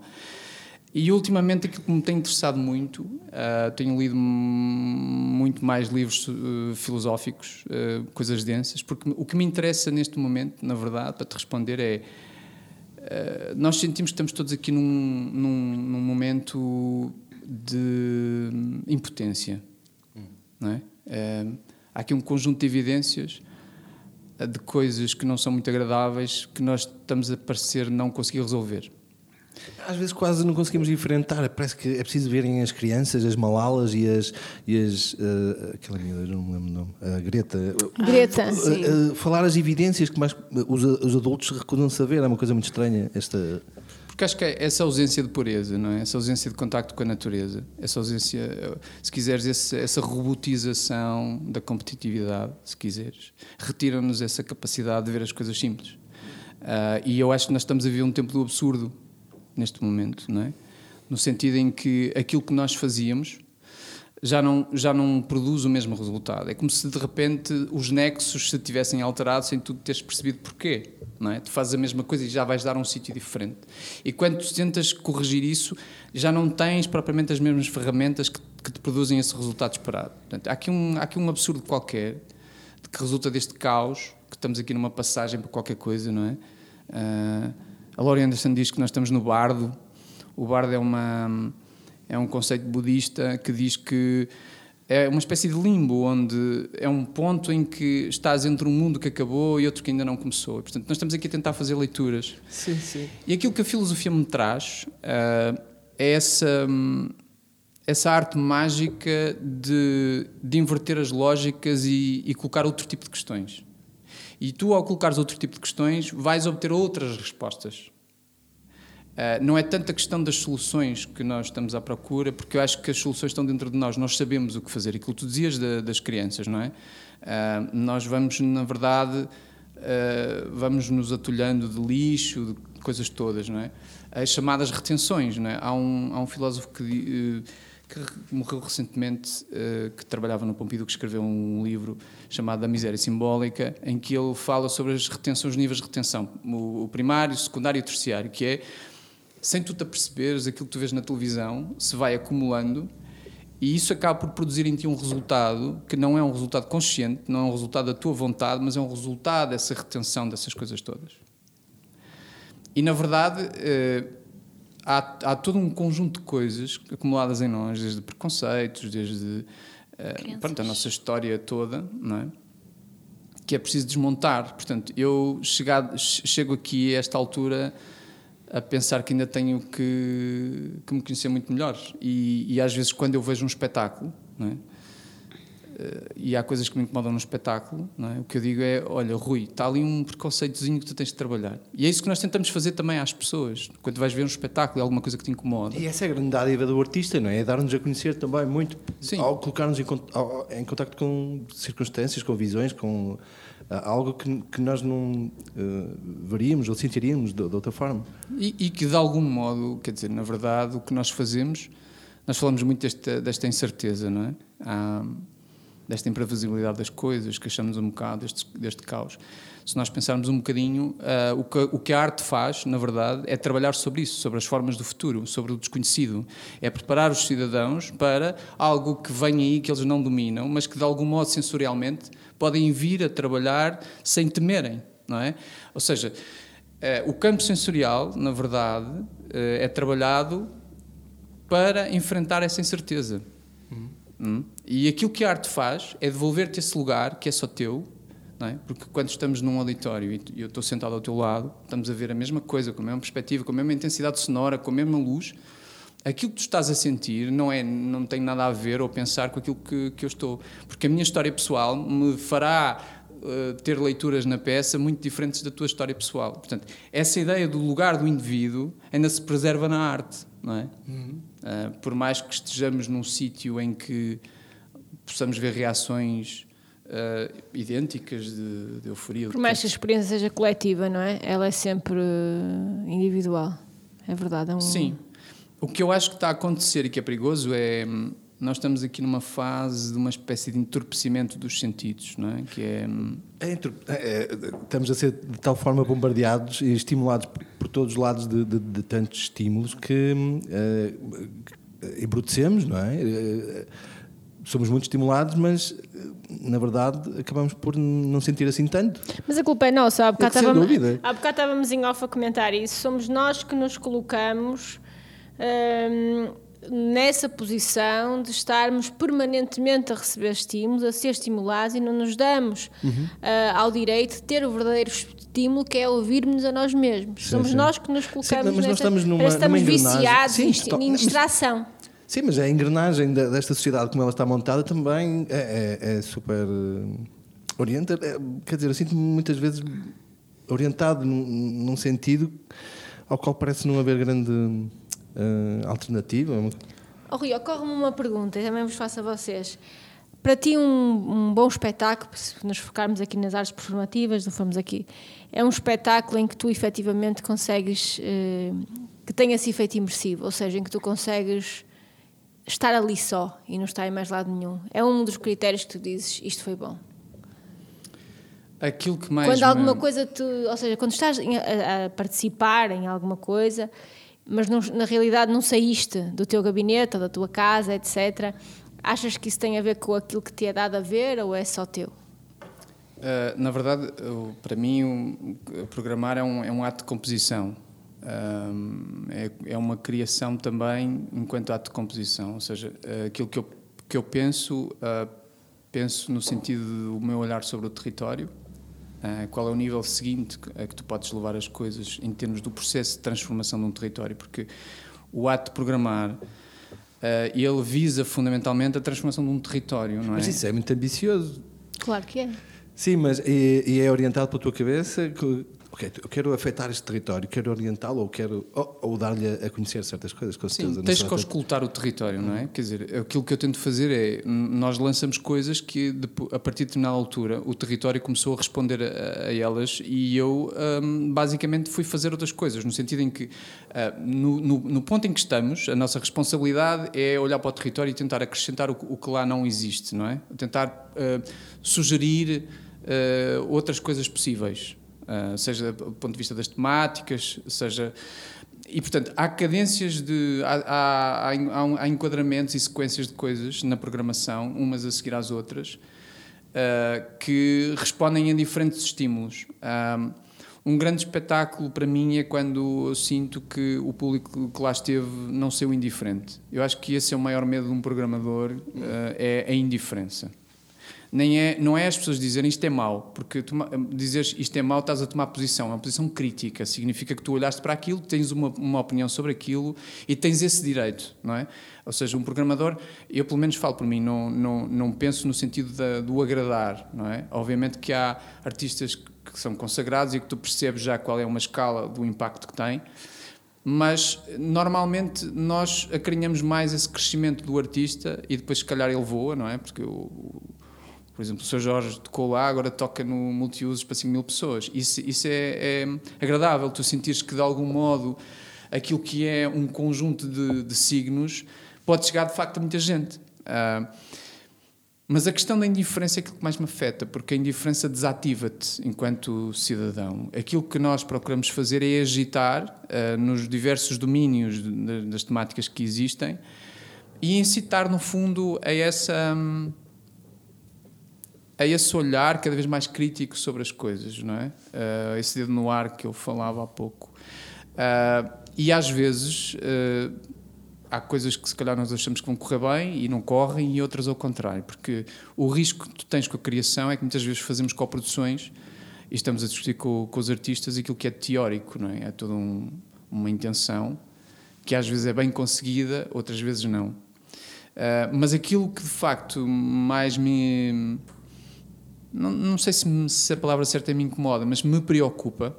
E ultimamente aquilo que me tem interessado muito, uh, tenho lido muito mais livros uh, filosóficos, uh, coisas densas, porque o que me interessa neste momento, na verdade, para te responder, é nós sentimos que estamos todos aqui num, num, num momento de impotência. Não é? é? há aqui um conjunto de evidências eh, de coisas que não são muito agradáveis que nós estamos a parecer não conseguir resolver. Às vezes quase não conseguimos enfrentar. Parece que é preciso verem as crianças, as malalas e as. E as uh, aquela menina, não me lembro o nome. A Greta. Greta, sim. Uh, uh, falar as evidências que mais os, os adultos recusam saber. É uma coisa muito estranha esta Porque acho que é essa ausência de pureza, não é? Essa ausência de contacto com a natureza, essa ausência, se quiseres, essa, robotização da competitividade, se quiseres, retira-nos essa capacidade de ver as coisas simples. Uh, e eu acho que nós estamos a viver um tempo do absurdo neste momento, não é? No sentido em que aquilo que nós fazíamos já não, já não produz o mesmo resultado. É como se de repente os nexos se tivessem alterado sem tu teres percebido porquê. Não é? Tu fazes a mesma coisa e já vais dar um sítio diferente. E quando tu tentas corrigir isso, já não tens propriamente as mesmas ferramentas que, que te produzem esse resultado esperado. Portanto, há, aqui um, há aqui um absurdo qualquer que resulta deste caos, que estamos aqui numa passagem para qualquer coisa, não é? Uh, a Laurie Anderson diz que nós estamos no bardo. O bardo é uma é um conceito budista que diz que é uma espécie de limbo, onde é um ponto em que estás entre um mundo que acabou e outro que ainda não começou. E, portanto, nós estamos aqui a tentar fazer leituras. Sim, sim. E aquilo que a filosofia me traz uh, é essa, essa arte mágica de, de inverter as lógicas e, e colocar outro tipo de questões. E tu, ao colocares outro tipo de questões, vais obter outras respostas. Uh, não é tanta questão das soluções que nós estamos à procura, porque eu acho que as soluções estão dentro de nós, nós sabemos o que fazer. Aquilo que tu dizias das crianças, não é? Uh, nós vamos, na verdade, uh, vamos nos atulhando de lixo, de coisas todas, não é? As chamadas retenções, não é? Há um, há um filósofo que, que morreu recentemente, que trabalhava no Pompidou, que escreveu um livro chamado A Miséria Simbólica, em que ele fala sobre as retenções, os níveis de retenção, o, o primário, o secundário e o terciário, que é sem tu te aperceberes, aquilo que tu vês na televisão se vai acumulando e isso acaba por produzir em ti um resultado que não é um resultado consciente, não é um resultado da tua vontade, mas é um resultado dessa retenção dessas coisas todas. E na verdade eh, há, há todo um conjunto de coisas acumuladas em nós, desde preconceitos, desde eh, pronto, a nossa história toda, não é? que é preciso desmontar. Portanto, eu chegado, chego aqui a esta altura a pensar que ainda tenho que, que me conhecer muito melhor. E, e, às vezes, quando eu vejo um espetáculo, é? Eh, e há coisas que me incomodam no espetáculo, é? o que eu digo é: olha, Rui, está ali um preconceitozinho que tu tens de trabalhar. E é isso que nós tentamos fazer também às pessoas. Quando vais ver um espetáculo e alguma coisa que te incomoda. E essa é a grande dádiva do artista, não é? É dar-nos a conhecer também muito, Sim. ao colocar-nos em, em contato com circunstâncias, com visões, com algo que, que nós não uh, veríamos ou sentiríamos de, de outra forma. E, e, que de algum modo, quer dizer, na verdade, o que nós fazemos, nós falamos muito desta, desta incerteza, não é? Há, desta imprevisibilidade das coisas, queixamos um bocado deste, deste caos. Se nós pensarmos um bocadinho, uh, o, que, o que a arte faz, na verdade, é trabalhar sobre isso, sobre as formas do futuro, sobre o desconhecido. É preparar os cidadãos para algo que vem aí, que eles não dominam, mas que de algum modo, sensorialmente, podem vir a trabalhar sem temerem, não é? Ou seja, uh, o campo sensorial, na verdade, uh, é trabalhado para enfrentar essa incerteza. Hum? E aquilo que a arte faz é devolver-te esse lugar que é só teu, é? porque quando estamos num auditório e eu estou sentado ao teu lado, estamos a ver a mesma coisa, com a mesma perspectiva, com a mesma intensidade sonora, com a mesma luz, aquilo que tu estás a sentir não, é, não tem nada a ver ou pensar com aquilo que, que eu estou. Porque a minha história pessoal me fará uh, ter leituras na peça muito diferentes da tua história pessoal. Portanto, essa ideia do lugar do indivíduo ainda se preserva na arte, não é? Uhum. Uh, por mais que estejamos num sítio em que possamos ver reações uh, idênticas de, de euforia. Por mais que a experiência seja coletiva, não é? Ela é sempre individual. É verdade. É um... Sim. O que eu acho que está a acontecer e que é perigoso é hum, nós estamos aqui numa fase de uma espécie de entorpecimento dos sentidos, não é? Que é, hum, é, é, estamos a ser de tal forma bombardeados e estimulados por todos os lados de, de, de tantos estímulos que uh, embrutecemos, não é? Uh, somos muito estimulados, mas na verdade acabamos por não sentir assim tanto. Mas a culpa é nossa. Há bocado, estávamos, há bocado estávamos em off a comentar isso. Somos nós que nos colocamos. Hum, nessa posição de estarmos permanentemente a receber estímulos, a ser estimulados e não nos damos uhum. uh, ao direito de ter o verdadeiro estímulo que é ouvirmos a nós mesmos. Sim, Somos sim. nós que nos colocamos sim, mas nessa, estamos numa, estamos numa viciados sim, em, em distração. Sim, mas a engrenagem desta sociedade como ela está montada também é, é, é super uh, orienta, é, quer dizer, eu sinto-me muitas vezes orientado num, num sentido ao qual parece não haver grande uh, alternativa. Oh, Rui, ocorre-me uma pergunta, e também vos faço a vocês. Para ti, um, um, bom espetáculo, se nos focarmos aqui nas artes performativas, não fomos aqui, é um espetáculo em que tu efetivamente consegues, eh, que tenha esse efeito imersivo, ou seja, em que tu consegues estar ali só e não estar em mais lado nenhum. É um dos critérios que tu dizes, isto foi bom. Aquilo que mais. Quando alguma me... coisa te. Ou seja, quando estás a, a participar em alguma coisa, mas não, na realidade não saíste do teu gabinete ou da tua casa, etc Achas que isso tem a ver com aquilo que te é dado a ver ou é só teu? Uh, na verdade, para mim, programar é um, é um, ato de composição. É, é, uma criação também enquanto ato de composição. Ou seja, aquilo que eu, que eu penso, penso no sentido do meu olhar sobre o território. qual é o nível seguinte a que tu podes levar as coisas em termos do processo de transformação de um território? Porque o ato de programar Uh, ele visa fundamentalmente a transformação de um território, não é? Mas isso é muito ambicioso. Claro que é. Sim, mas e, e é orientado pela tua cabeça ok, eu quero afetar este território, quero orientá-lo ou quero ou, ou dar-lhe a conhecer certas coisas, com certeza. Sim, tens que auscultar o território, não é? Quer dizer, aquilo que eu tento fazer é, nós lançamos coisas que a partir de determinada altura o território começou a responder a, a elas e eu um, basicamente fui fazer outras coisas, no sentido em que uh, no, no, no, ponto em que estamos, a nossa responsabilidade é olhar para o território e tentar acrescentar o, o que lá não existe, não é? Tentar uh, sugerir uh, outras coisas possíveis. Ah, seja do ponto de vista das temáticas, seja. E, portanto, há cadências de. Há, há, há, há enquadramentos e sequências de coisas na programação, umas a seguir às outras, uh, que respondem a diferentes estímulos. Uh, um grande espetáculo para mim é quando eu sinto que o público que lá esteve não saiu indiferente. Eu acho que esse é o maior medo de um programador, uh, é a indiferença nem é, não é as pessoas dizerem isto é mau, porque tu, dizeres isto é mau estás a tomar posição, é uma posição crítica, significa que tu olhaste para aquilo, tens uma, uma opinião sobre aquilo e tens esse direito, não é? Ou seja, um programador, eu pelo menos falo por mim, não, não, não penso no sentido da, do agradar, não é? Obviamente que há artistas que são consagrados e que tu percebes já qual é uma escala do impacto que tem, mas normalmente nós acarinhamos mais esse crescimento do artista e depois se calhar ele voa, não é? Porque o, por exemplo, o Sr. Jorge tocou lá, agora toca no multiusos para 5 mil pessoas. Isso, isso é, é, agradável, tu sentires que de algum modo aquilo que é um conjunto de, de signos pode chegar de facto a muita gente. Uh, mas a questão da indiferença é aquilo que mais me afeta, porque a indiferença desativa-te enquanto cidadão. Aquilo que nós procuramos fazer é agitar uh, nos diversos domínios de, de, das temáticas que existem e incitar, no fundo, a essa. Um, a esse olhar cada vez mais crítico sobre as coisas, não é? Uh, esse dedo no ar que eu falava há pouco. Uh, e às vezes uh, há coisas que se calhar nós achamos que vão correr bem e não correm, e outras ao contrário, porque o risco que tu tens com a criação é que muitas vezes fazemos coproduções e estamos a discutir com, com os artistas aquilo que é teórico, não é? É toda um, uma intenção que às vezes é bem conseguida, outras vezes não. mas aquilo que de facto mais me não, não sei se, se, a palavra certa me incomoda, mas me preocupa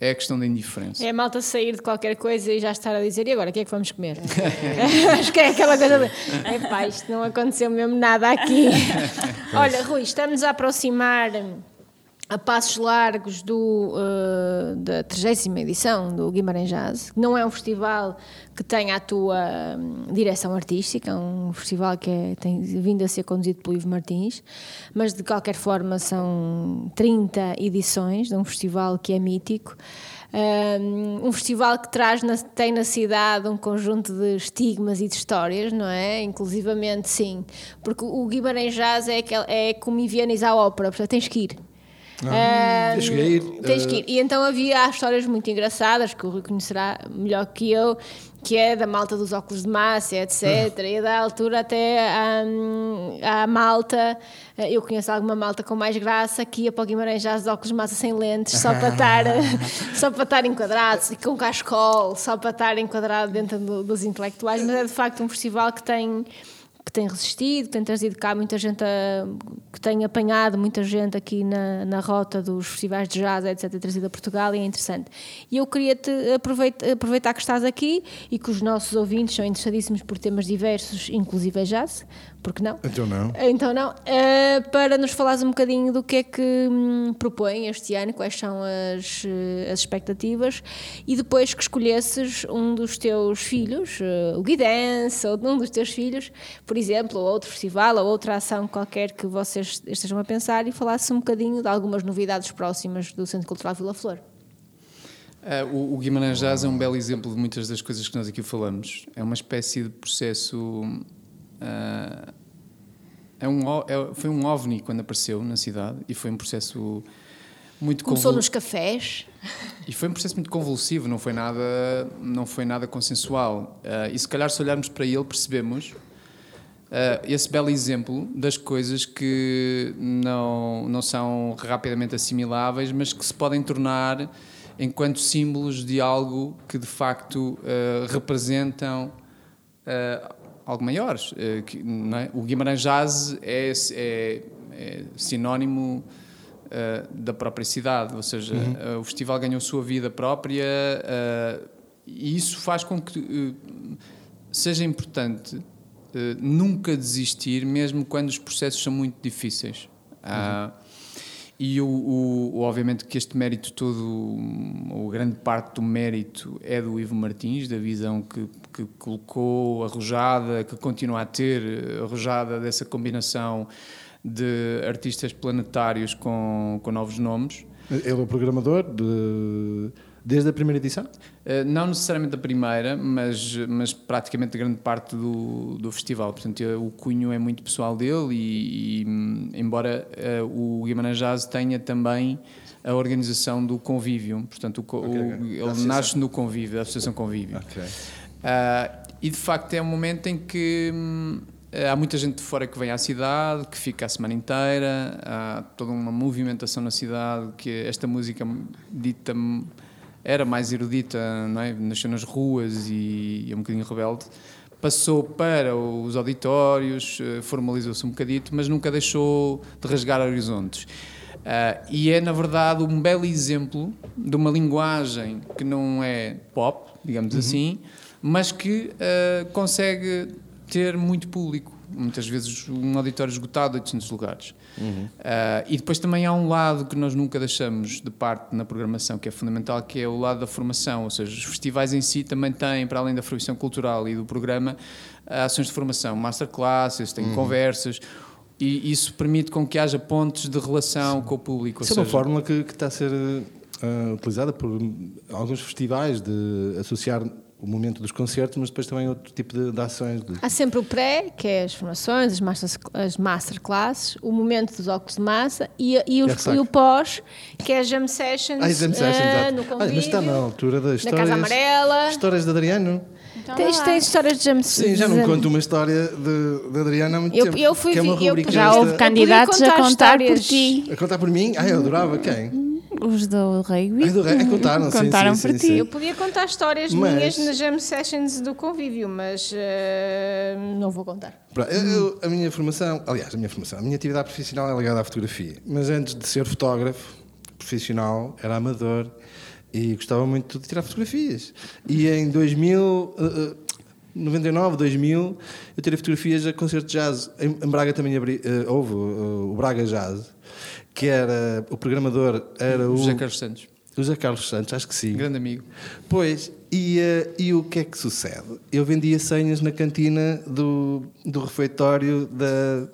é a questão da indiferença. É a malta sair de qualquer coisa e já estar a dizer e agora o que é que vamos comer? Acho que é aquela coisa de epá, isto não aconteceu mesmo nada aqui. Olha, Rui, estamos a aproximar a passos largos do, uh, da 30 edição do Guimarães Jazz. Não é um festival que tenha a tua um, direção artística, é um festival que é, tem vindo a ser conduzido pelo Ivo Martins, mas de qualquer forma são 30 edições de um festival que é mítico. Um, um festival que traz na, tem na cidade um conjunto de estigmas e de histórias, não é? Inclusivamente, sim, porque o Guimarães Jazz é, aquele, é como invianizar a ópera, portanto tens que ir. Ah, tens que ir. Tens que ir. E então havia histórias muito engraçadas que o Rui conhecerá melhor que eu, que é da malta dos óculos de massa, etc. Ah. E da altura até a, a malta, eu conheço alguma malta com mais graça que ia para o Guimarães já de óculos de massa sem lentes, só para estar, só para estar enquadrados, e com cascol, só para estar enquadrado dentro do, dos intelectuais, mas é de facto um festival que tem que tem resistido, que tem trazido cá muita gente, a, que tem apanhado muita gente aqui na, na rota dos festivais de jazz, etc., trazido a Portugal e é interessante. E eu queria te aproveitar, aproveitar que estás aqui e que os nossos ouvintes são interessadíssimos por temas diversos, inclusive jazz, porque não? Então não. Então não. Uh, para nos falares um bocadinho do que é que hum, propõe este ano, quais são as, as expectativas e depois que escolhesses um dos teus filhos, uh, o Guidance, ou um dos teus filhos, por exemplo, ou outro festival, ou outra ação qualquer que vocês estejam a pensar e falasse um bocadinho de algumas novidades próximas do Centro Cultural Vila Flor. Uh, o, o Guimarães Jazz é um belo exemplo de muitas das coisas que nós aqui falamos. É uma espécie de processo Uh, é um, é, foi um ovni quando apareceu na cidade e foi um processo muito começou convul... nos cafés. E foi um processo muito convulsivo não foi nada não foi nada consensual. Uh, e se calhar se olharmos para ele percebemos uh, esse belo exemplo das coisas que não não são rapidamente assimiláveis mas que se podem tornar enquanto símbolos de algo que de facto uh, representam algo maiores. Eh, é? O Guimarães Jazz é, é, é sinónimo uh, da própria cidade, ou seja, uhum. uh, o festival ganhou sua vida própria uh, e isso faz com que seja importante nunca desistir, mesmo quando os processos são muito difíceis. Uhum. E o, o, obviamente que este mérito todo, ou grande parte do mérito é do Ivo Martins, da visão que, que colocou arrojada, que continua a ter arrojada dessa combinação de artistas planetários com, com novos nomes. Ele é programador de Desde a primeira edição? Uh, não necessariamente a primeira, mas, mas praticamente a grande parte do, do festival. Portanto, o cunho é muito pessoal dele e, e embora uh, o Guimarães Jazz tenha também a organização do convívio, portanto, o, okay, o, okay. ele nasce no convívio, da Associação Convívio. Okay. Uh, e de facto é um momento em que hum, há muita gente de fora que vem à cidade, que fica a semana inteira, há toda uma movimentação na cidade, que esta música dita era mais erudita, não é? nasceu nas ruas e é um bocadinho rebelde. Passou para os auditórios, eh, formalizou-se um bocadito, mas nunca deixou de rasgar horizontes. Uh, e é, na verdade, um belo exemplo de uma linguagem que não é pop, digamos uhum. assim, mas que uh, consegue ter muito público muitas vezes um auditório esgotado, 800 lugares. Uhum. Uh, e depois também há um lado que nós nunca deixamos de parte na programação, que é fundamental, que é o lado da formação, ou seja, os festivais em si também têm, para além da fruição cultural e do programa, ações de formação, masterclasses, têm uhum. conversas, e isso permite com que haja pontos de relação Sim. com o público. Isso é uma fórmula que, que está a ser uh, utilizada por alguns festivais de associar o momento dos concertos, mas depois também outro tipo de, de ações. De... Há sempre o pré, que é as formações, as, masters, as masterclasses, o momento dos óculos de massa e, e, os, e o pós, que é as jam sessions, ah, jam sessions uh, no convívio, mas está na altura das histórias, Casa Amarela. Histórias de Adriano. Então, tens, tens histórias de jam Sim, já não conto uma história de, de Adriano há muito eu, tempo. Eu fui, que é uma eu, já houve candidatos a contar por ti. A contar por mim? Ah, eu adorava. Quem? Os do rugby. do rugby. contaram, contaram sim, por sim, ti. Eu podia contar histórias mas... minhas nas jam sessions do convívio, mas uh, não vou contar. Eu, eu, a minha formação, aliás, a minha formação, a minha atividade profissional é ligada à fotografia. Mas antes de ser fotógrafo profissional, era amador e gostava muito de tirar fotografias. E em 2000, uh, 99, 2000, eu tirei fotografias a concerto de jazz. Em, em Braga também abri, uh, houve uh, o Braga Jazz que era o programador era o José Carlos Santos. O José Carlos Santos, acho que sim. Grande amigo. Pois, e, uh, e o que é que sucede? Eu vendia senhas na cantina do, do refeitório da,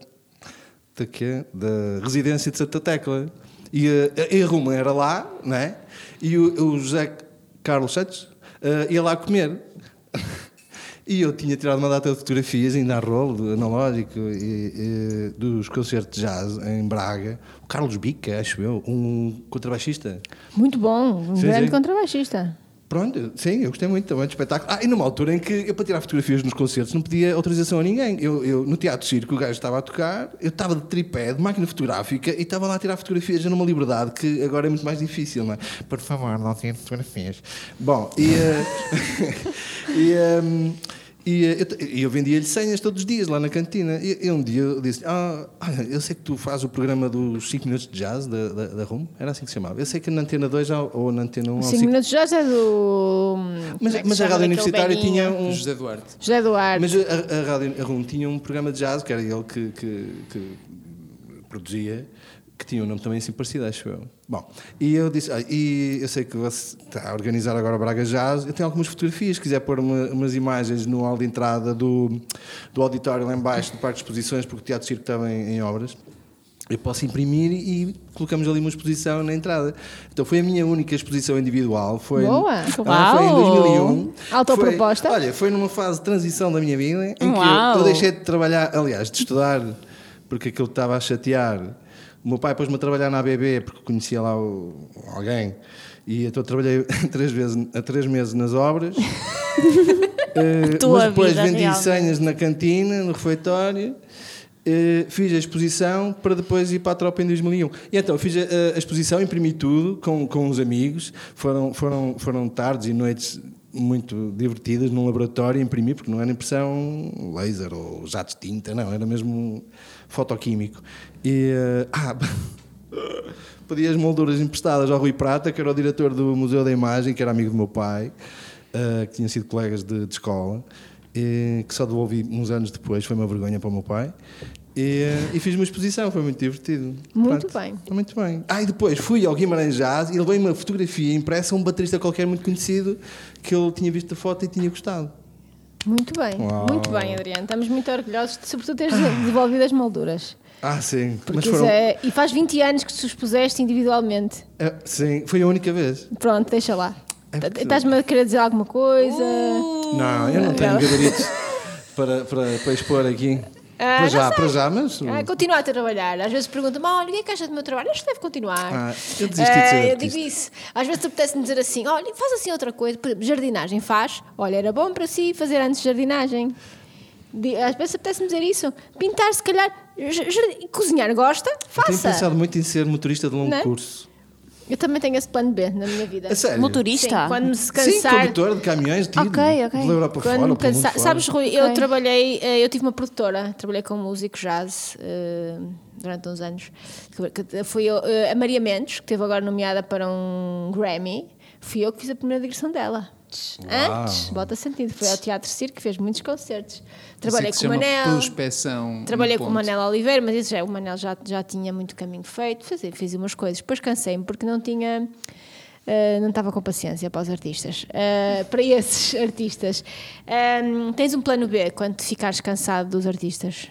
da, quê? da residência de Santa Tecla. E uh, a Ruma era lá, não é? E o, o José Carlos Santos uh, ia lá comer. E eu tinha tirado uma data de fotografias, ainda a rolo, analógico, e, e, dos concertos de jazz em Braga. O Carlos Bica, acho eu, um contrabaixista. Muito bom, um sim, grande sim. contrabaixista. Pronto, sim, eu gostei muito também do espetáculo. Ah, e numa altura em que eu, para tirar fotografias nos concertos, não pedia autorização a ninguém. Eu, eu no Teatro Circo, o gajo estava a tocar, eu estava de tripé, de máquina fotográfica, e estava lá a tirar fotografias numa liberdade que agora é muito mais difícil, não é? Por favor, não tire fotografias. Bom, e. Uh, e um, E eh, eu, eu vendia-lhe senhas todos os dias lá na cantina. E, e um dia eu disse: ah, eu sei que tu fazes o programa dos 5 minutos de jazz da, da, da RUM, era assim que se chamava. Eu sei que na Antena 2 há- ou na Antena 1 há um 5 cinco- minutos já é do. Mas, como é mas a rádio universitária tinha um. José Duarte. José Duarte. Mas a, a rádio a RUM tinha um programa de jazz, que era ele que, que, que produzia, que tinha um nome também assim parecido, acho eu. Bom, e eu disse, ah, e eu sei que você está a organizar agora o Braga Jazz, eu tenho algumas fotografias, se quiser pôr uma- umas imagens no hall de entrada do, do auditório lá embaixo, do Parque de Exposições, porque o Teatro Circo estava em, em obras. Eu posso imprimir e colocamos ali uma exposição na entrada. Então foi a minha única exposição individual. Foi, Boa! Ah, foi em Uau! 2001. Autoproposta. Foi- Olha, foi numa fase de transição da minha vida em que eu, Uau! eu deixei de trabalhar, aliás, de estudar, porque aquilo estava a chatear. O meu pai pôs-me a trabalhar na ABB porque conhecia lá o- alguém. E então trabalhei três, vezes, a três meses nas obras. Tua mas depois vendi realmente. senhas na cantina, no refeitório. Eh, fiz a exposição para depois ir para a tropa em 2001. E então fiz a, a exposição, imprimi tudo com, com os amigos. Foram, foram, foram tardes e noites muito divertidas num laboratório. Imprimi, porque não era impressão laser ou jato de tinta, não, era mesmo fotoquímico. E. eh, ah, pedi as molduras emprestadas ao Rui Prata, que era o diretor do Museu da Imagem, que era amigo do meu pai, eh, que tinha sido colegas de, de escola, e que só devolvi uns anos depois, foi uma vergonha para o meu pai. E, eh, e fiz uma exposição, foi muito divertido. Muito Pronto, bem. Muito bem. Ah, e depois fui ao Guimarães Jazz e levei uma fotografia impressa a um baterista qualquer muito conhecido que ele tinha visto a foto e tinha gostado. Muito bem, Uau. muito bem, Adriano. Estamos muito orgulhosos de, sobretudo, teres devolvido as molduras. Ah, sim. Porque Mas foram, é- E faz 20 anos que te expuseste individualmente. É, sim, foi a única vez. Pronto, deixa lá. É porque- Estás-me a querer dizer alguma coisa? Não, eu não tenho gabaritos para, para, para expor aqui. Ah, para já, para já, mas. Ah, continua a trabalhar. Às vezes perguntam-me, olha, o que é que achas do meu trabalho? Acho que deve continuar. Ah, eu desisti de ser Ah, Eu digo isso. Às vezes apetece-me dizer assim, olha, faz assim outra coisa. Jardinagem faz. Olha, era bom para si fazer antes jardinagem. Di- Às vezes apetece-me dizer isso. Pintar, se calhar. Cozinhar, gosta? Eu tenho Faça. pensado muito em ser motorista de longo é? curso. Eu também tenho esse plano B na minha vida. A sério? Motorista? Sim, quando me se Sim, cansar. condutor de caminhões, tiro. Ok, ok. De Europa Quando fora, me cansar, fora. sabes, Rui, eu Ok. trabalhei, eh, eu tive uma produtora, trabalhei com músico jazz eh, durante uns anos. Foi eu, eh, a Maria Mendes, que esteve agora nomeada para um Grammy, fui eu que fiz a primeira digressão dela. Antes, bota sentido, foi ao Teatro Circo, fez muitos concertos. Trabalhei é com o Manel. Prospeção. Trabalhei com o. Manel Oliveira, mas isso já, o Manel já, já tinha muito caminho feito, fazia, fiz umas coisas. Depois cansei-me porque não tinha. eh, não estava com paciência para os artistas. Eh, para esses artistas. Ahm, tens um plano B quando ficares cansado dos artistas?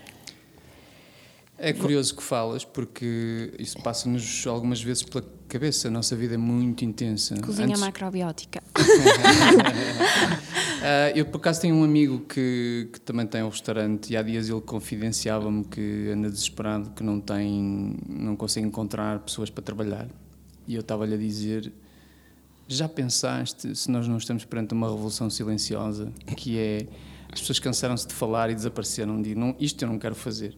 É curioso que falas, porque isso passa-nos algumas vezes pela cabeça. A nossa vida é muito intensa. Cozinha Antes- macrobiótica. Ah, eu, por acaso, tenho um amigo que, que também tem um restaurante e há dias ele confidenciava-me que anda desesperado, que não tem, não consegue encontrar pessoas para trabalhar. E eu estava-lhe a dizer: já pensaste se nós não estamos perante uma revolução silenciosa, que é as pessoas cansaram-se de falar e desapareceram de não, isto eu não quero fazer.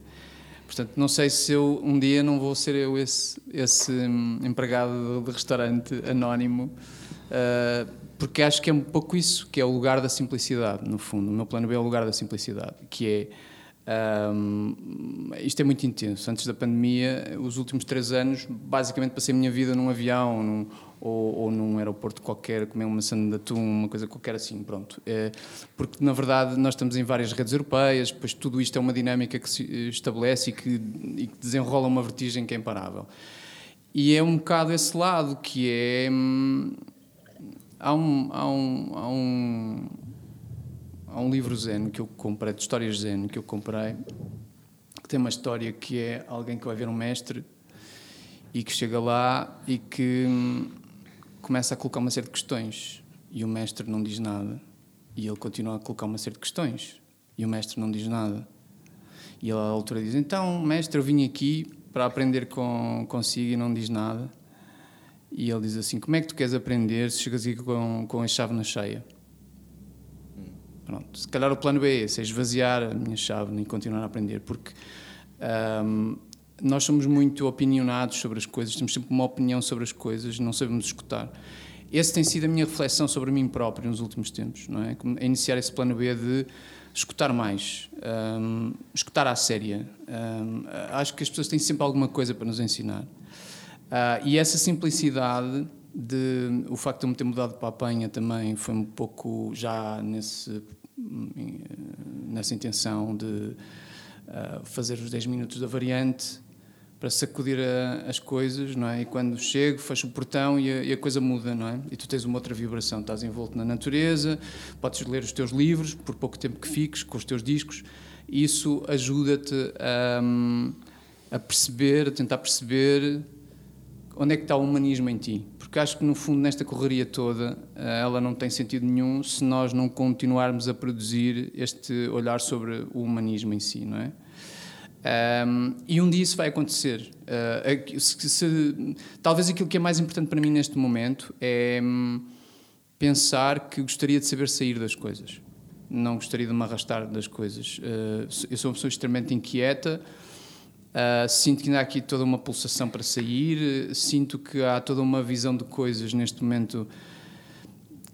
Portanto, não sei se eu um dia não vou ser eu esse, esse hum, empregado de restaurante anónimo, ah, porque acho que é um pouco isso, que é o lugar da simplicidade, no fundo. O meu plano B é o lugar da simplicidade, que é. hum, isto é muito intenso. Antes da pandemia, os últimos três anos, basicamente passei a minha vida num avião num- ou, ou num aeroporto qualquer, comer uma maçã de atum, uma coisa qualquer assim, pronto. É, porque, na verdade, nós estamos em várias redes europeias, depois tudo isto é uma dinâmica que se estabelece e que, e que desenrola uma vertigem que é imparável. E é um bocado esse lado que é. hum, há um. Há um, há um Há um livro zen que eu comprei, de histórias zen que eu comprei, que tem uma história que é alguém que vai ver um mestre e que chega lá e que hum, começa a colocar uma série de questões e o mestre não diz nada. E ele continua a colocar uma série de questões e o mestre não diz nada. E ele à altura diz então mestre eu vim aqui para aprender com, consigo e não diz nada. E ele diz assim como é que tu queres aprender se chegas aqui com, com a chave na cheia? Pronto, se calhar o plano B é esse, é esvaziar a minha chave e continuar a aprender, porque ahm, nós somos muito opinionados sobre as coisas, temos sempre uma opinião sobre as coisas, não sabemos escutar. esse tem sido a minha reflexão sobre mim próprio nos últimos tempos, não é? Iniciar esse plano B de escutar mais, um, escutar à séria. Um, acho que as pessoas têm sempre alguma coisa para nos ensinar. Uh, e essa simplicidade de o facto de eu me ter mudado para a Penha também foi um pouco já nesse nessa intenção de uh, fazer os 10 minutos da variante para sacudir a, as coisas, não é? E quando chego, fecho o portão e a, e a, coisa muda, não é? E tu tens uma outra vibração, estás envolto na natureza, podes ler os teus livros por pouco tempo que fiques, com os teus discos, e isso ajuda-te a, a perceber, a tentar perceber onde é que está o humanismo em ti. Porque acho que, no fundo, nesta correria toda, eh, ela não tem sentido nenhum se nós não continuarmos a produzir este olhar sobre o humanismo em si, não é? Um, e um dia isso vai acontecer. Uh, se, se, talvez aquilo que é mais importante para mim neste momento é um, pensar que gostaria de saber sair das coisas. Não gostaria de me arrastar das coisas. Uh, eu sou uma pessoa extremamente inquieta. Uh, sinto que ainda há aqui toda uma pulsação para sair. Sinto que há toda uma visão de coisas neste momento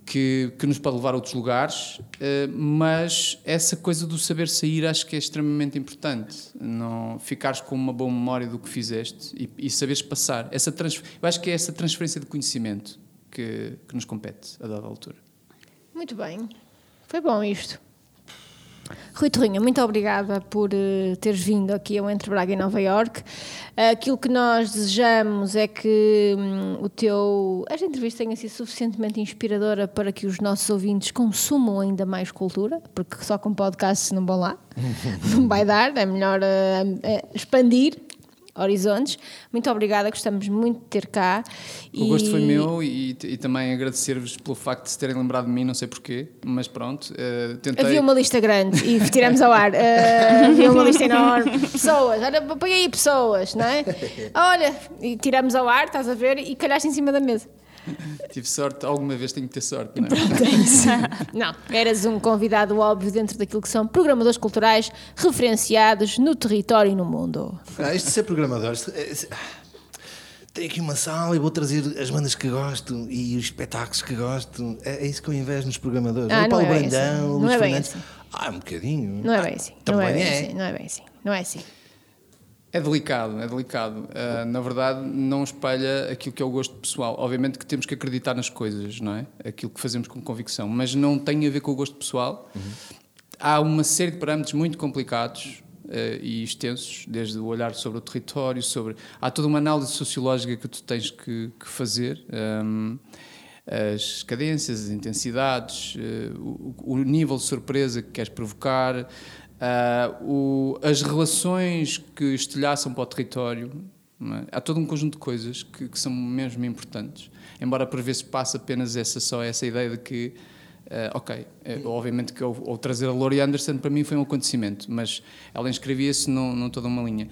que, que nos pode levar a outros lugares, uh, mas essa coisa do saber sair acho que é extremamente importante. Não ficares com uma boa memória do que fizeste e, e saberes passar. Essa trans, eu acho que é essa transferência de conhecimento que, que nos compete a dada altura. Muito bem. Foi bom isto. Rui Torrinha, muito obrigada por uh, teres vindo aqui ao Entre Braga e Nova York. Aquilo que nós desejamos é que um, o teu, esta entrevista tenha sido suficientemente inspiradora para que os nossos ouvintes consumam ainda mais cultura, porque só com podcast não vão lá, não vai dar, é melhor uh, expandir horizontes. Muito obrigada, gostamos muito de ter cá. O e... gosto foi meu e, e também agradecer-vos pelo facto de se terem lembrado de mim, não sei porquê, mas pronto. Uh, tentei... Havia uma lista grande e tiramos ao ar. Uh, havia uma lista enorme. Pessoas, olha, põe aí pessoas, não é? Olha, e tiramos ao ar, estás a ver, e calhaste em cima da mesa. Tive sorte, alguma vez tenho que ter sorte, não é? Pronto, é isso. não, eras um convidado óbvio dentro daquilo que são programadores culturais referenciados no território e no mundo. Ah, isto de ser programador. É, tenho aqui uma sala e vou trazer as bandas que gosto e os espetáculos que gosto. É, é isso que eu invejo nos programadores. Ah, o Paulo é Brandão, assim. Luís não é Fernandes. assim. Ah, um bocadinho. Não é bem assim. Também não é, bem é. assim. Não é bem assim. Não é assim. É delicado, é delicado. Uh, na verdade, não espelha aquilo que é o gosto pessoal. Obviamente que temos que acreditar nas coisas, não é? Aquilo que fazemos com convicção, mas não tem a ver com o gosto pessoal. Uhum. Há uma série de parâmetros muito complicados uh, e extensos, desde o olhar sobre o território, sobre. Há toda uma análise sociológica que tu tens que, que fazer. Um, as cadências, as intensidades, uh, o, o nível de surpresa que queres provocar, Uh, o, as relações que estilhaçam para o território, é? há todo um conjunto de coisas que, que, são mesmo importantes. Embora por vezes passe apenas essa, só essa ideia de que, uh, ok, é, obviamente que ou trazer a Lori Anderson para mim foi um acontecimento, mas ela inscrevia-se não toda uma linha.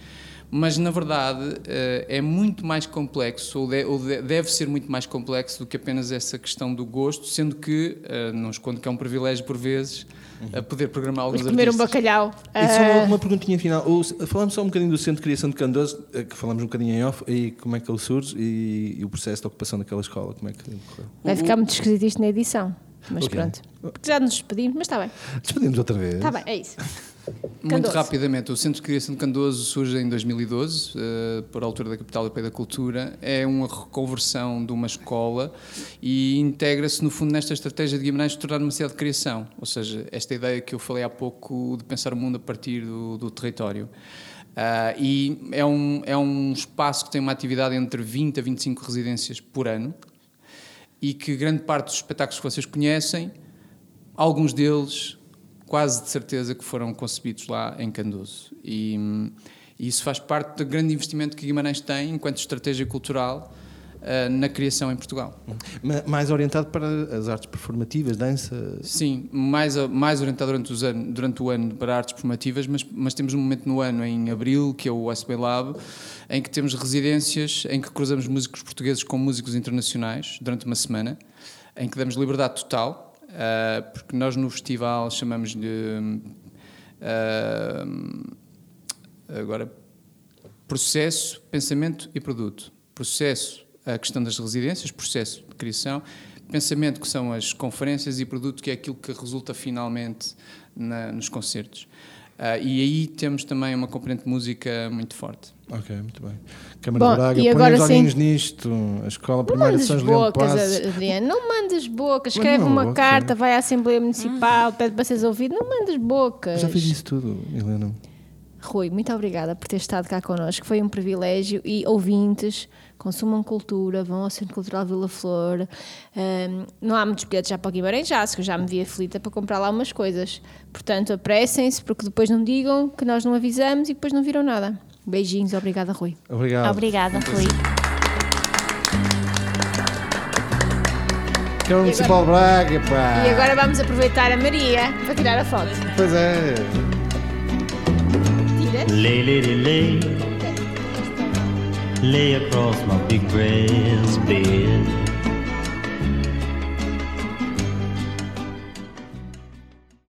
Mas na verdade uh, é muito mais complexo, ou, de, ou de, deve ser muito mais complexo do que apenas essa questão do gosto, sendo que, não escondo que é um privilégio por vezes a poder programar alguns comer artistas. um bacalhau. E só uma, uma perguntinha final. Falamos só um bocadinho do Centro de Criação de Candoso, eh, que falamos um bocadinho em off, e como é que ele surge e, e o processo de ocupação daquela escola, como é que correu? Vai ficar muito esquisito isto na edição. Mas Ok. pronto. Porque já nos despedimos, mas está bem. Despedimos outra vez. Está bem, é isso. Muito Candoso. rapidamente, o Centro de Criação de Candoso surge em 2012, eh, por altura da Capital Europeia da Cultura. É uma reconversão de uma escola e integra-se, no fundo, nesta estratégia de Guimarães de tornar uma cidade de criação. Ou seja, esta ideia que eu falei há pouco de pensar o mundo a partir do, do território. Ah, e é um, é um espaço que tem uma atividade entre 20 a 25 residências por ano e que grande parte dos espetáculos que vocês conhecem, alguns deles quase de certeza que foram concebidos lá em Candoso. E, e isso faz parte do grande investimento que Guimarães tem enquanto estratégia cultural ah, na criação em Portugal. Ma- Mais orientado para as artes performativas, dança. Sim, mais, mais orientado durante, os anos, durante o ano para artes performativas, mas, mas temos um momento no ano, em abril, que é o USB Lab, em que temos residências em que cruzamos músicos portugueses com músicos internacionais durante uma semana, em que damos liberdade total, ah, porque nós no festival chamamos-lhe. ah, agora, processo, pensamento e produto. Processo a questão das residências, processo de criação, pensamento que são as conferências e produto que é aquilo que resulta finalmente na, nos concertos. Uh, e aí temos também uma componente de música muito forte. Ok, muito bem. Câmara Bom, de Braga, e põe agora os sim- olhinhos nisto. A escola Não primeira de mandes São Julião de bocas, Passos. Adriano, não mandes bocas. Escreve não, uma ok. carta, vai à Assembleia Municipal, pede para seres ouvido. Não mandes bocas. Já fiz isso tudo, Helena. Rui, muito obrigada por ter estado cá connosco. Foi um privilégio. E ouvintes, consumam cultura, vão ao Centro Cultural Vila Flor. Ahm, não há muitos bilhetes já para o Guimarães, já, que eu já me vi aflita para comprar lá umas coisas. Portanto, apressem-se, porque depois não digam que nós não avisamos e depois não viram nada. Beijinhos, obrigada, Rui. Obrigado. Obrigada, Rui. Câmara Municipal Braga, pá. E agora vamos aproveitar a Maria para tirar a foto. Pois é. Tira. Lay, lady, lay. Lay across my big brass bed.